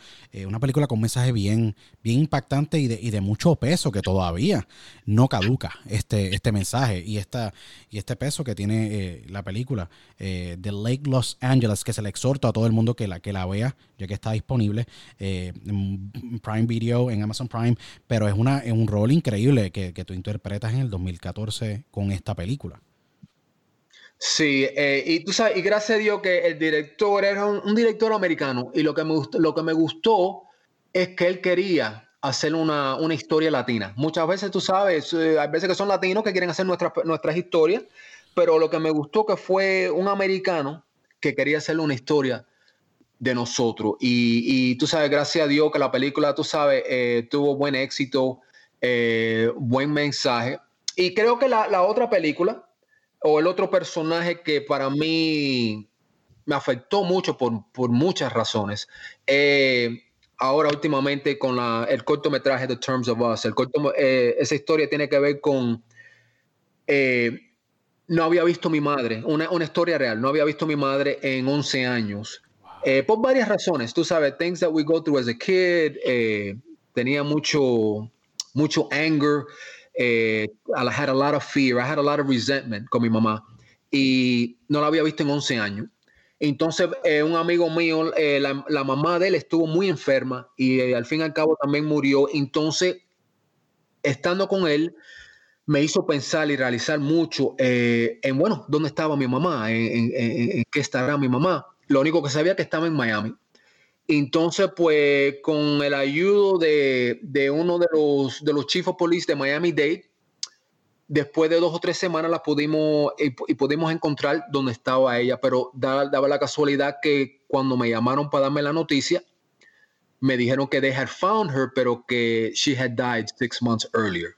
una película con un mensaje bien, bien impactante y de, y de mucho peso que todavía no caduca este, este mensaje. Y esta y este peso que tiene eh, la película eh, The Lake Los Angeles, que se le exhorto a todo el mundo que la, que la vea, ya que está disponible eh, en Prime Video, en Amazon Prime, pero es, una, es un rol increíble que, tú interpretas en el 2014 con esta película. Sí, y tú sabes, y gracias a Dios que el director era un, director americano, y lo que, me lo que me gustó es que él quería hacer una, historia latina. Muchas veces, tú sabes, eh, hay veces que son latinos que quieren hacer nuestras, nuestras historias, pero lo que me gustó que fue un americano que quería hacer una historia de nosotros. Y, tú sabes, gracias a Dios que la película, tú sabes, eh, tuvo buen éxito, eh, buen mensaje. Y creo que la, otra película, o el otro personaje que para mí me afectó mucho por, por muchas razones, ahora últimamente con la, el cortometraje The Terms of Us. El corto, eh, esa historia tiene que ver con... Eh, no había visto mi madre, una, una, historia real, no había visto mi madre en 11 años. Eh, por varias razones, tú sabes, things that we go through as a kid, tenía mucho, mucho anger, I had a lot of fear, I had a lot of resentment con mi mamá. y no la había visto en 11 años. Entonces, eh, un amigo mío, eh, la, mamá de él estuvo muy enferma y eh, al fin y al cabo también murió. Entonces, estando con él, me hizo pensar y realizar mucho en, bueno, ¿dónde estaba mi mamá? ¿En, qué estará mi mamá? Lo único que sabía que estaba en Miami. Entonces, pues, con el ayudo de, de uno de los, de los chief of police de Miami-Dade, después de dos o tres semanas la pudimos y, pudimos encontrar donde estaba ella, pero daba, la casualidad que cuando me llamaron para darme la noticia, me dijeron que they had found her, pero que she had died six months earlier.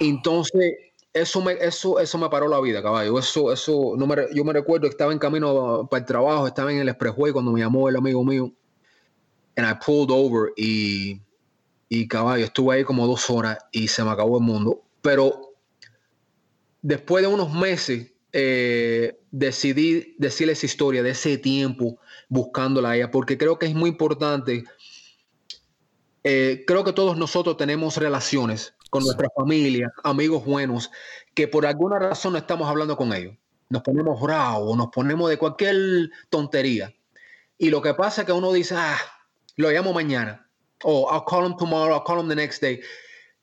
Entonces, eso me, eso, eso me paró la vida, caballo. Eso, eso, no me, yo me recuerdo estaba en camino para el trabajo, estaba en el expressway cuando me llamó el amigo mío. And I pulled over y, y caballo, estuve ahí como dos horas y se me acabó el mundo. Pero después de unos meses, eh, decidí decirle esa historia de ese tiempo buscándola a ella, porque creo que es muy importante. Eh, creo que todos nosotros tenemos relaciones con nuestra familia, amigos buenos, que por alguna razón no estamos hablando con ellos. Nos ponemos bravos, nos ponemos de cualquier tontería. Y lo que pasa es que uno dice, ah, lo llamo mañana. O I'll call him tomorrow, I'll call him the next day.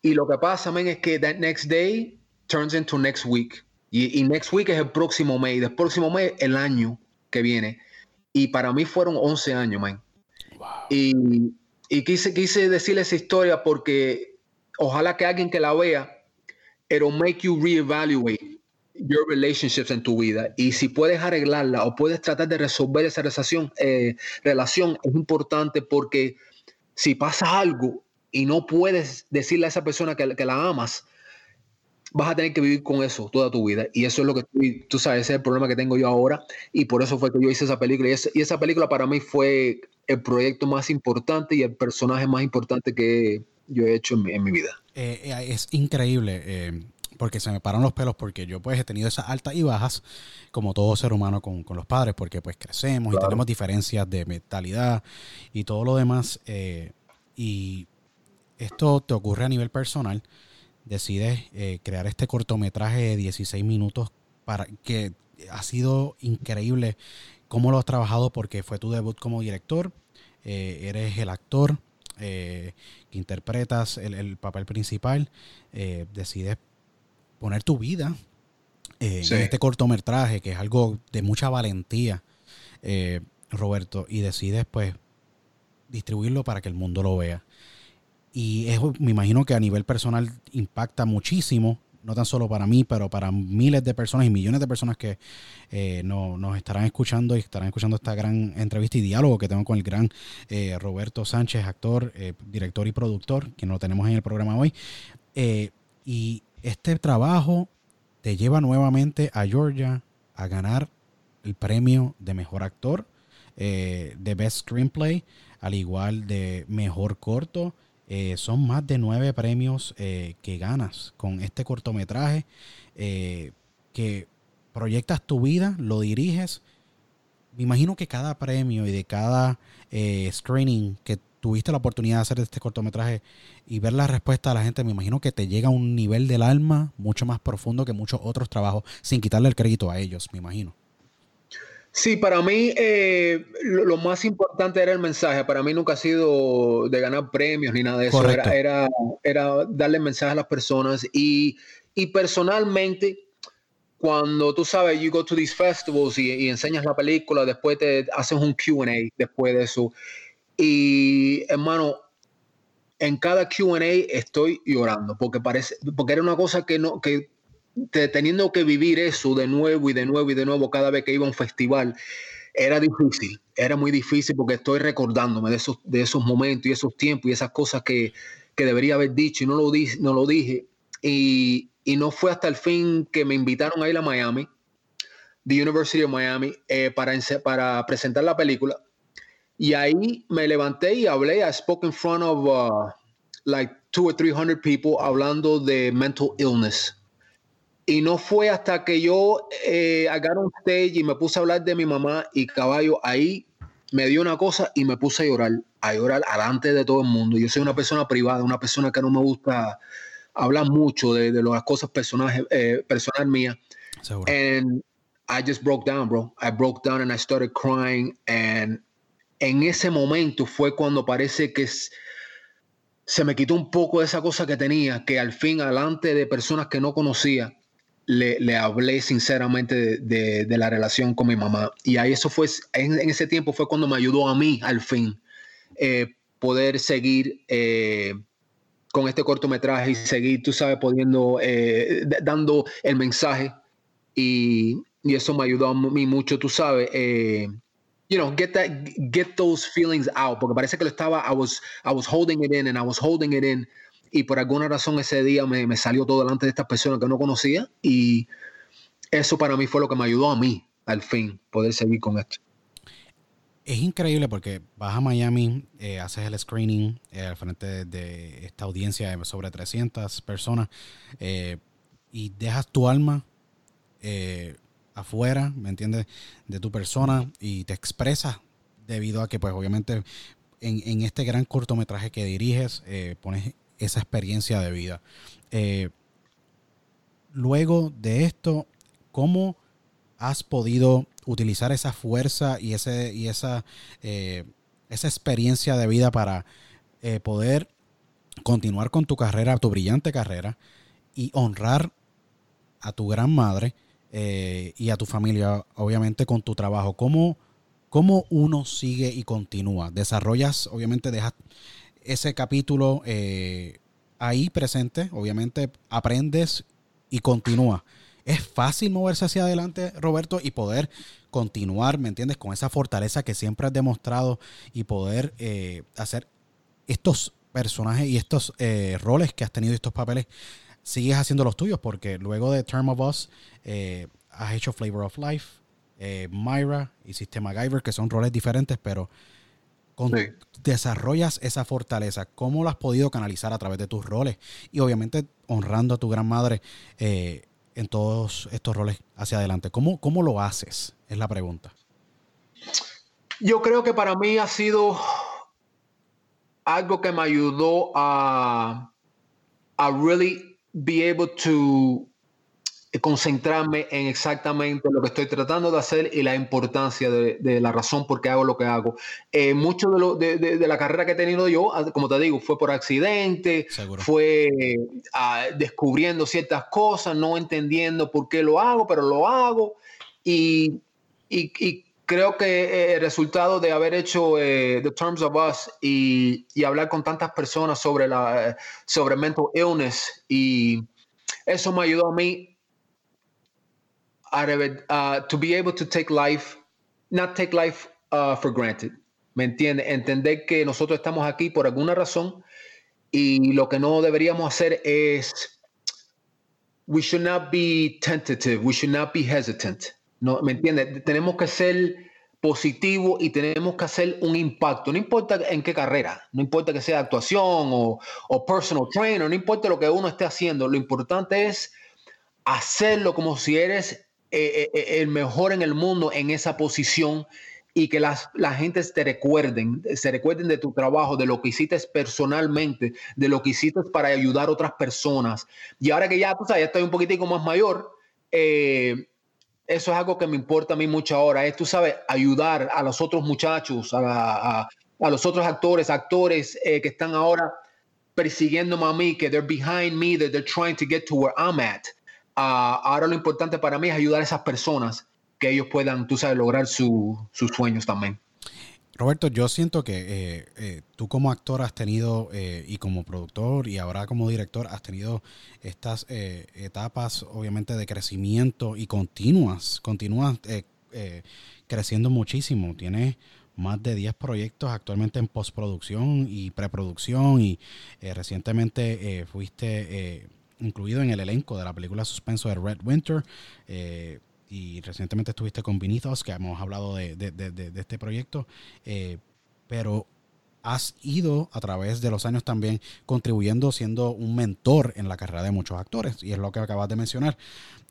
Y lo que pasa, es que that next day turns into next week. Y, next week es el próximo mes. Y el próximo mes, el año que viene. Y para mí fueron 11 años, man. Y, y, quise, quise decirle esa historia porque ojalá que alguien que la vea, it'll make you reevaluate your relationships en tu vida. Y si puedes arreglarla o puedes tratar de resolver esa relación, eh, relación es importante porque si pasa algo y no puedes decirle a esa persona que, que la amas, vas a tener que vivir con eso toda tu vida. Y eso es lo que tú, sabes, ese es el problema que tengo yo ahora. Y por eso fue que yo hice esa película. Y, esa película para mí fue el proyecto más importante y el personaje más importante que yo he hecho en mi, vida. Eh, eh, es increíble. Eh, porque se me paran los pelos porque yo pues he tenido esas altas y bajas como todo ser humano con, los padres porque pues crecemos y tenemos diferencias de mentalidad y todo lo demás y esto te ocurre a nivel personal decides eh, crear este cortometraje de 16 minutos para que ha sido increíble cómo lo has trabajado porque fue tu debut como director, eh, eres el actor eh, que interpretas el, papel principal, decides poner tu vida en este cortometraje que es algo de mucha valentía, Roberto, y decides pues distribuirlo para que el mundo lo vea. Y eso me imagino que a nivel personal impacta muchísimo, no tan solo para mí, pero para miles de personas y millones de personas que eh, nos estarán escuchando y estarán escuchando esta gran entrevista y diálogo que tengo con el gran eh, Roberto Sánchez, actor, eh, director y productor, que lo tenemos en el programa hoy. y este trabajo te lleva nuevamente a Georgia a ganar el premio de mejor actor, de Best Screenplay, al igual de mejor corto eh, son más de nueve premios eh, que ganas con este cortometraje eh, que proyectas tu vida, lo diriges. Me imagino que cada premio y de cada screening que tuviste la oportunidad de hacer este cortometraje y ver la respuesta de la gente, me imagino que te llega a un nivel del alma mucho más profundo que muchos otros trabajos, sin quitarle el crédito a ellos, me imagino. Sí, para mí eh, lo, más importante era el mensaje. Para mí nunca ha sido de ganar premios ni nada de eso. Era, era, darle mensaje a las personas. Y, personalmente, cuando tú sabes, you go to these festivals y, enseñas la película, después te haces un QA después de eso. Y hermano, en cada QA estoy llorando porque parece, porque era una cosa que no, que teniendo que vivir eso de nuevo y de nuevo y de nuevo cada vez que iba a un festival, era difícil, era muy difícil porque estoy recordándome de esos, de esos momentos y esos tiempos y esas cosas que, debería haber dicho y no lo, di, no lo dije. Y, no fue hasta el fin que me invitaron a ir a Miami, the University of Miami, eh, para, para presentar la película. Y ahí me levanté y hablé, I spoke in front of uh, like two or three hundred people hablando de mental illness y no fue hasta que yo eh, agarré un stage y me puse a hablar de mi mamá y caballo, ahí me dio una cosa y me puse a llorar, a llorar delante de todo el mundo. Yo soy una persona privada, una persona que no me gusta hablar mucho de, las cosas personales, eh, personal mías. I just broke down, bro. I broke down and I started crying. And en ese momento fue cuando parece que se me quitó un poco esa cosa que tenía, que al fin, adelante de personas que no conocía, le, hablé sinceramente de, la relación con mi mamá. Y ahí eso fue, en, ese tiempo fue cuando me ayudó a mí, al fin, eh, poder seguir eh, con este cortometraje y seguir, tú sabes, pudiendo, eh, dando el mensaje. Y, y, eso me ayudó a mí mucho, tú sabes. you know, get that, get those feelings out, porque parece que lo estaba, I was, I was holding it in and I was holding it in y por alguna razón ese día me, me, salió todo delante de estas personas que no conocía y eso para mí fue lo que me ayudó a mí al fin poder seguir con esto. Es increíble porque vas a Miami, eh, haces el screening eh, al frente de, esta audiencia de sobre 300 personas eh, y dejas tu alma afuera, ¿me entiendes? De tu persona y te expresas debido a que pues obviamente en, en este gran cortometraje que diriges pones esa experiencia de vida. Eh, luego de esto, ¿cómo has podido utilizar esa fuerza y, ese, y esa, eh, esa experiencia de vida para eh, poder continuar con tu carrera, tu brillante carrera, y honrar a tu gran madre y a tu familia, obviamente, con tu trabajo? ¿Cómo, ¿Cómo uno sigue y continúa? Desarrollas, obviamente, dejas ese capítulo eh, ahí presente, obviamente aprendes y continúa. Es fácil moverse hacia adelante, Roberto, y poder continuar, ¿me entiendes? Con esa fortaleza que siempre has demostrado y poder eh, hacer estos personajes y estos eh, roles que has tenido, estos papeles, sigues haciendo los tuyos, porque luego de Term of Us has hecho Flavor of Life, Myra, y Sistema MacGyver, que son roles diferentes, pero desarrollas esa fortaleza? ¿Cómo lo has podido canalizar a través de tus roles? Y obviamente honrando a tu gran madre eh, en todos estos roles hacia adelante. ¿Cómo, ¿Cómo lo haces? Es la pregunta. Yo creo que para mí ha sido algo que me ayudó a, a really be able to concentrarme en exactamente lo que estoy tratando de hacer y la importancia de, la razón por qué hago lo que hago. Eh, mucho de, lo, de, la carrera que he tenido yo, ah, como te digo, fue por accidente, fue ah, descubriendo ciertas cosas, no entendiendo por qué lo hago, pero lo hago. Y, y, creo que eh, el resultado de haber hecho The Terms of Us y, y, hablar con tantas personas sobre, la, sobre mental illness y eso me ayudó a mí uh, to be able to take life, not take life uh, for granted. ¿Me entiende? Entender que nosotros estamos aquí por alguna razón y lo que no deberíamos hacer es, we should not be tentative, we should not be hesitant. ¿No? ¿Me entiende? Tenemos que ser positivo y tenemos que hacer un impacto. No importa en qué carrera, no importa que sea actuación o, o personal trainer, no importa lo que uno esté haciendo, lo importante es hacerlo como si eres eh, eh, eh, el mejor en el mundo en esa posición y que las, la gente te recuerden, se recuerden de tu trabajo, de lo que hiciste personalmente, de lo que hiciste para ayudar a otras personas. Y ahora que ya, tú sabes, ya estoy un poquitico más mayor, eso es algo que me importa a mí mucho ahora, es, tú sabes, ayudar a los otros muchachos, a, a, los otros actores, actores que están ahora persiguiendo a mí, que they're behind me, that they're trying to get to where I'm at ahora lo importante para mí es ayudar a esas personas que ellos puedan, tú sabes, lograr sus sueños también. Roberto, yo siento que eh, eh, tú como actor has tenido, eh, y como productor, y ahora como director, has tenido estas etapas, obviamente, de crecimiento y continuas, continúas creciendo muchísimo. Tienes más de 10 proyectos actualmente en postproducción y preproducción, y recientemente fuiste incluido en el elenco de la película suspenso de Red Winter. Eh, y recientemente estuviste con Vinitos, que hemos hablado de, este proyecto. Eh, pero has ido a través de los años también contribuyendo, siendo un mentor en la carrera de muchos actores. Y es lo que acabas de mencionar.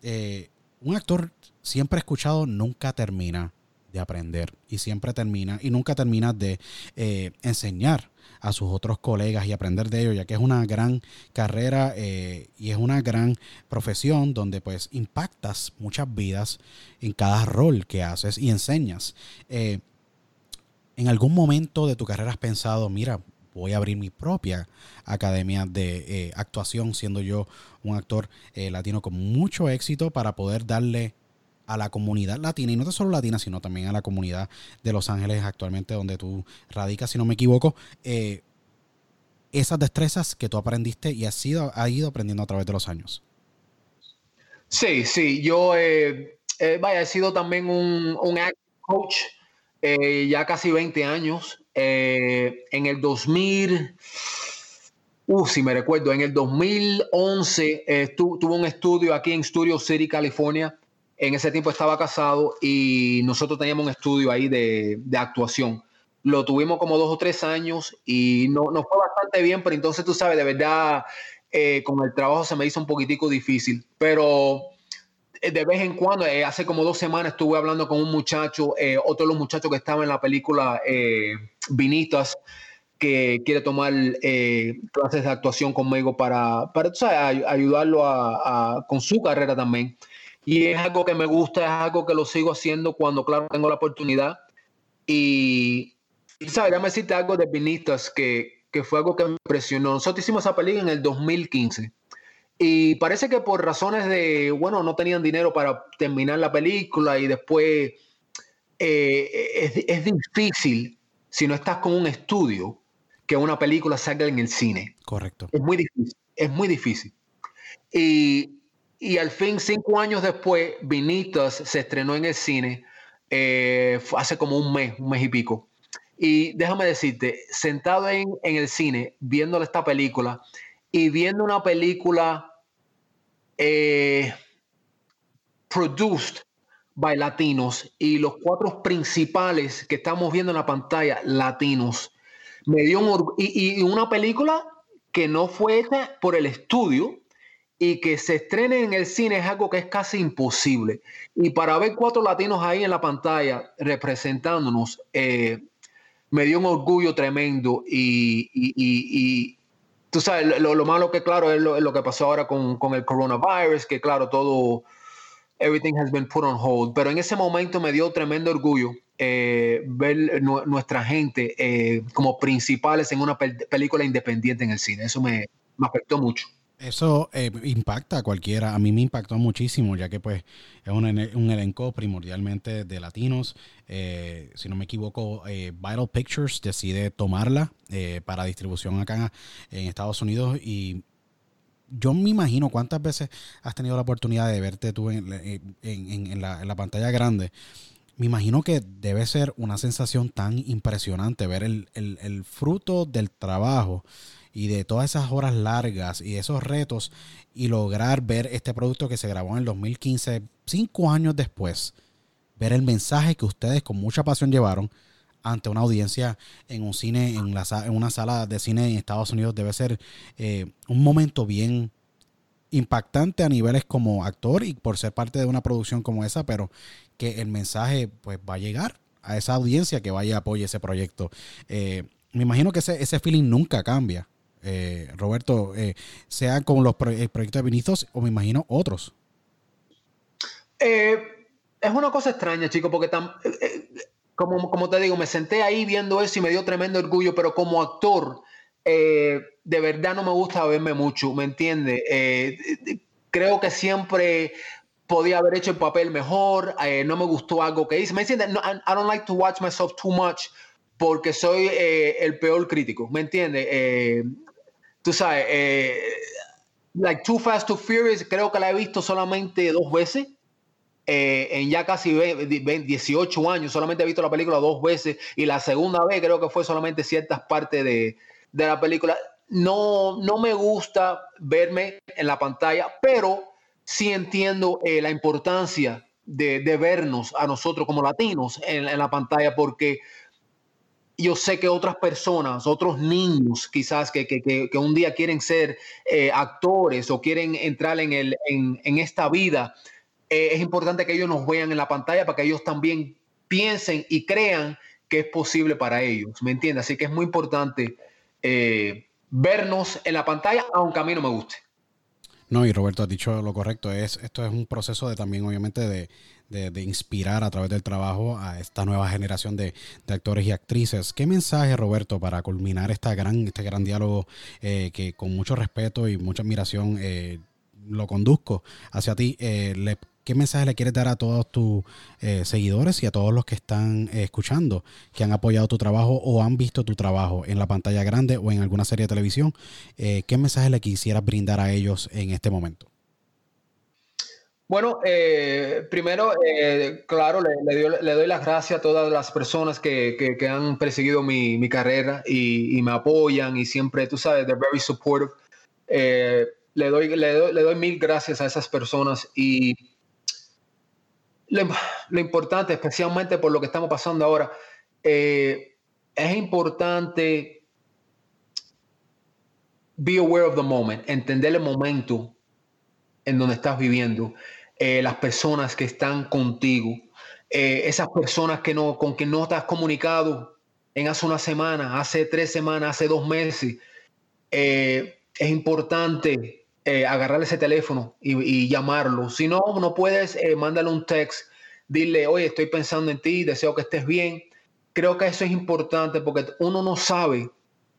Eh, un actor siempre escuchado nunca termina de aprender y siempre termina y nunca terminas de eh, enseñar a sus otros colegas y aprender de ellos, ya que es una gran carrera eh, y es una gran profesión donde pues impactas muchas vidas en cada rol que haces y enseñas. Eh, ¿En algún momento de tu carrera has pensado, mira, voy a abrir mi propia academia de actuación, siendo yo un actor latino con mucho éxito para poder darle a la comunidad latina, y no solo latina, sino también a la comunidad de Los Ángeles actualmente donde tú radicas, si no me equivoco, eh, esas destrezas que tú aprendiste y has ido, ido aprendiendo a través de los años. Sí, sí, yo eh, eh, vaya, he sido también un, un coach ya casi 20 años. en el 2000, uh, si me recuerdo, en el 2011 tuve un estudio aquí en Studio City, California, en ese tiempo estaba casado y nosotros teníamos un estudio ahí de, actuación. Lo tuvimos como dos o tres años y no, nos fue bastante bien, pero entonces tú sabes, de verdad, eh, con el trabajo se me hizo un poquitico difícil. Pero eh, de vez en cuando, eh, hace como dos semanas estuve hablando con un muchacho, otro de los muchachos que estaba en la película Vinitas, que quiere tomar clases de actuación conmigo para, para ayudarlo con su carrera también. Y es algo que me gusta, es algo que lo sigo haciendo cuando, claro, tengo la oportunidad. Y, ¿sabes? Déjame decirte algo de Vinitas que, que fue algo que me impresionó. Nosotros hicimos esa película en el 2015. Y parece que por razones de, bueno, no tenían dinero para terminar la película y después eh, es, es, difícil si no estás con un estudio que una película salga en el cine. Correcto. Es muy difícil, es muy difícil. Y y al fin, cinco años después, Vinitas se estrenó en el cine eh, hace como un mes, un mes y pico. Y déjame decirte, sentado en, el cine, viendo esta película y viendo una película eh, produced by latinos y los cuatro principales que estamos viendo en la pantalla, latinos, me dio y, y una película que no fue hecha por el estudio, y que se estrene en el cine es algo que es casi imposible. Y para ver cuatro latinos ahí en la pantalla representándonos, eh, me dio un orgullo tremendo y, tú sabes, lo, malo que claro es lo, que pasó ahora con, el coronavirus, que claro, todo, everything has been put on hold, pero en ese momento me dio tremendo orgullo eh, ver nuestra gente eh, como principales en una película independiente en el cine. Eso me afectó mucho. Eso eh, impacta a cualquiera. A mí me impactó muchísimo, ya que pues es un, un elenco primordialmente de latinos. Eh, si no me equivoco, eh, Vital Pictures decide tomarla para distribución acá en Estados Unidos y yo me imagino cuántas veces has tenido la oportunidad de verte tú en, la, pantalla grande. Me imagino que debe ser una sensación tan impresionante ver el, el fruto del trabajo y de todas esas horas largas y esos retos y lograr ver este producto que se grabó en el 2015, cinco años después, ver el mensaje que ustedes con mucha pasión llevaron ante una audiencia en un cine, en, la, en una sala de cine en Estados Unidos, debe ser eh, un momento bien impactante a niveles como actor y por ser parte de una producción como esa, pero que el mensaje pues va a llegar a esa audiencia que vaya a apoyar ese proyecto. Eh, me imagino que ese, ese feeling nunca cambia. Eh, Roberto, eh, sean como los eh, proyectos de Vinicius o me imagino otros. es una cosa extraña, chico, porque como, como te digo, me senté ahí viendo eso y me dio tremendo orgullo, pero como actor, de verdad no me gusta verme mucho, ¿me entiendes? creo que siempre podía haber hecho el papel mejor, no me gustó algo que hice, ¿me entiendes? I, don't like to watch myself too much porque soy el peor crítico, ¿me entiendes? Tú sabes, eh, like Too Fast, Too Furious, creo que la he visto solamente dos veces. Eh, en ya casi 18 años, solamente he visto la película dos veces y la segunda vez creo que fue solamente ciertas partes de, la película. No, no me gusta verme en la pantalla, pero sí entiendo eh, la importancia de, vernos a nosotros como latinos en, en la pantalla porque yo sé que otras personas, otros niños quizás que, un día quieren ser eh, actores o quieren entrar en, el, en, esta vida, eh, es importante que ellos nos vean en la pantalla para que ellos también piensen y crean que es posible para ellos, ¿me entiendes? Así que es muy importante eh, vernos en la pantalla, aunque a mí no me guste. No, y Roberto, has dicho lo correcto. Es, esto es un proceso de también, obviamente, de, inspirar a través del trabajo a esta nueva generación de, actores y actrices. ¿Qué mensaje, Roberto, para culminar esta gran, este gran diálogo eh, que con mucho respeto y mucha admiración eh, lo conduzco hacia ti, eh, le ¿Qué mensaje le quieres dar a todos tus eh, seguidores y a todos los que están eh, escuchando, que han apoyado tu trabajo o han visto tu trabajo en la pantalla grande o en alguna serie de televisión? Eh, ¿Qué mensaje le quisieras brindar a ellos en este momento? Bueno, primero, claro, le, doy, las gracias a todas las personas que, han perseguido mi, carrera y, me apoyan y siempre, tú sabes, they're very supportive. le, doy, le, doy, le doy mil gracias a esas personas y lo, importante, especialmente por lo que estamos pasando ahora, eh, es importante be aware of the moment, entender el momento en donde estás viviendo, eh, las personas que están contigo, eh, esas personas que no, con que no estás comunicado en hace una semana, hace tres semanas, hace dos meses. es importante eh, agarrar ese teléfono y, llamarlo. Si no, no puedes, eh, mándale un text, dile, oye, estoy pensando en ti, deseo que estés bien. Creo que eso es importante porque uno no sabe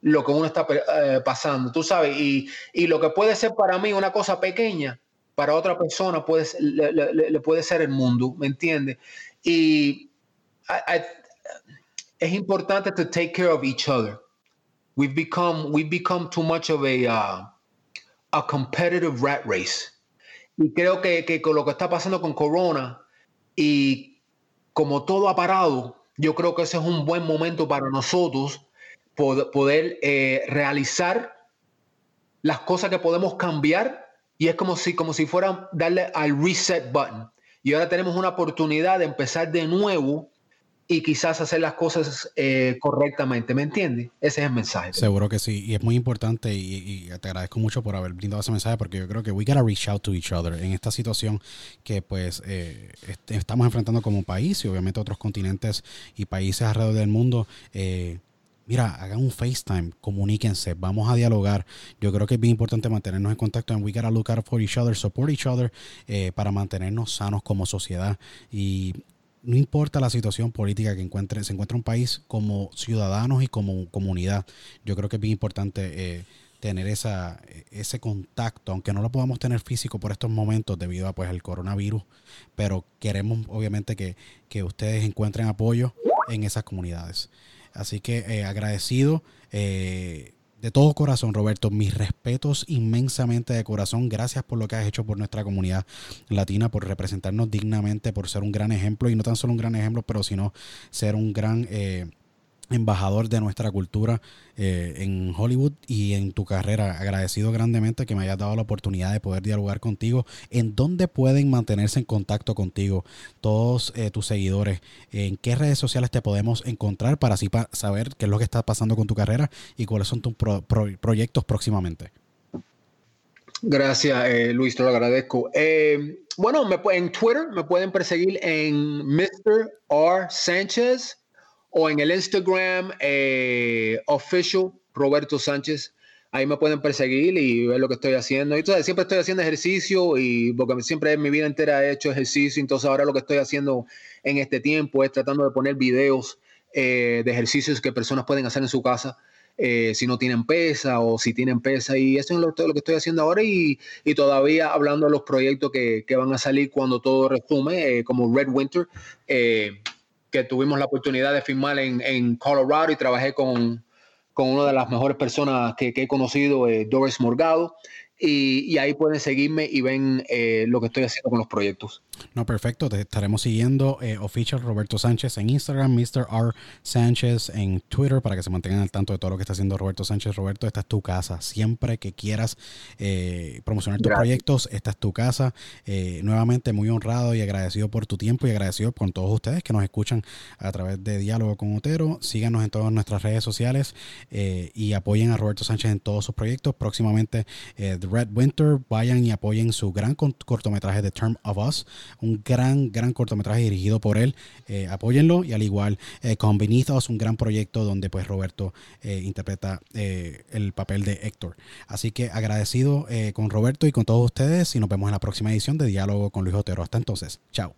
lo que uno está eh, pasando, tú sabes, y, lo que puede ser para mí una cosa pequeña, para otra persona puede, le, puede ser el mundo, ¿me entiendes? Y es importante to take care of each other. We've become, we've become too much of a, uh, a competitive rat race. Y creo que, con lo que está pasando con Corona y como todo ha parado, yo creo que ese es un buen momento para nosotros poder, eh, realizar las cosas que podemos cambiar y es como si, como si fuera darle al reset button. Y ahora tenemos una oportunidad de empezar de nuevo y quizás hacer las cosas eh, correctamente, ¿me entiendes? Ese es el mensaje. Seguro que sí, y es muy importante y, te agradezco mucho por haber brindado ese mensaje porque yo creo que we gotta reach out to each other en esta situación que pues eh, estamos enfrentando como país y obviamente otros continentes y países alrededor del mundo. Eh, mira, hagan un FaceTime, comuníquense, vamos a dialogar. Yo creo que es bien importante mantenernos en contacto and we gotta look out for each other, support each other para mantenernos sanos como sociedad. Y no importa la situación política que encuentre, se encuentra un país como ciudadanos y como comunidad. Yo creo que es bien importante eh, tener esa, ese contacto, aunque no lo podamos tener físico por estos momentos debido a pues el coronavirus, pero queremos obviamente que, ustedes encuentren apoyo en esas comunidades. Así que eh, agradecido. Eh, de todo corazón, Roberto, mis respetos inmensamente de corazón. Gracias por lo que has hecho por nuestra comunidad latina, por representarnos dignamente, por ser un gran ejemplo y no tan solo un gran ejemplo, pero sino ser un gran... Eh, embajador de nuestra cultura eh, en Hollywood y en tu carrera. Agradecido grandemente que me hayas dado la oportunidad de poder dialogar contigo. ¿En dónde pueden mantenerse en contacto contigo todos eh, tus seguidores? ¿En qué redes sociales te podemos encontrar para así saber qué es lo que está pasando con tu carrera y cuáles son tus proyectos próximamente? Gracias, eh, Luis, te lo agradezco. bueno, me, en Twitter me pueden perseguir en Mr. R. Sánchez o en el Instagram eh, official Roberto Sánchez. Ahí me pueden perseguir y ver lo que estoy haciendo. Y entonces, siempre estoy haciendo ejercicio y porque siempre en mi vida entera he hecho ejercicio. Entonces ahora lo que estoy haciendo en este tiempo es tratando de poner videos eh, de ejercicios que personas pueden hacer en su casa. Eh, si no tienen pesa o si tienen pesa. Y eso es lo, lo que estoy haciendo ahora y, y, todavía hablando de los proyectos que, que van a salir cuando todo resume, como Red Winter que tuvimos la oportunidad de filmar en, Colorado y trabajé con, con una de las mejores personas que, que he conocido, eh, Doris Morgado. Y, ahí pueden seguirme y ven eh, lo que estoy haciendo con los proyectos. No, perfecto. Te estaremos siguiendo. Eh, Oficial Roberto Sánchez en Instagram, Mr. R. Sánchez en Twitter para que se mantengan al tanto de todo lo que está haciendo Roberto Sánchez. Roberto, esta es tu casa. Siempre que quieras eh, promocionar tus proyectos, esta es tu casa. nuevamente, muy honrado y agradecido por tu tiempo y agradecido con todos ustedes que nos escuchan a través de Diálogo con Otero. Síganos en todas nuestras redes sociales y apoyen a Roberto Sánchez en todos sus proyectos. Próximamente, Red Winter, vayan y apoyen su gran cortometraje The Term of Us, un gran, gran cortometraje dirigido por él. apóyenlo y al igual con Beneath un gran proyecto donde pues Roberto interpreta el papel de Héctor. Así que agradecido con Roberto y con todos ustedes y nos vemos en la próxima edición de Diálogo con Luis Otero. Hasta entonces, chao.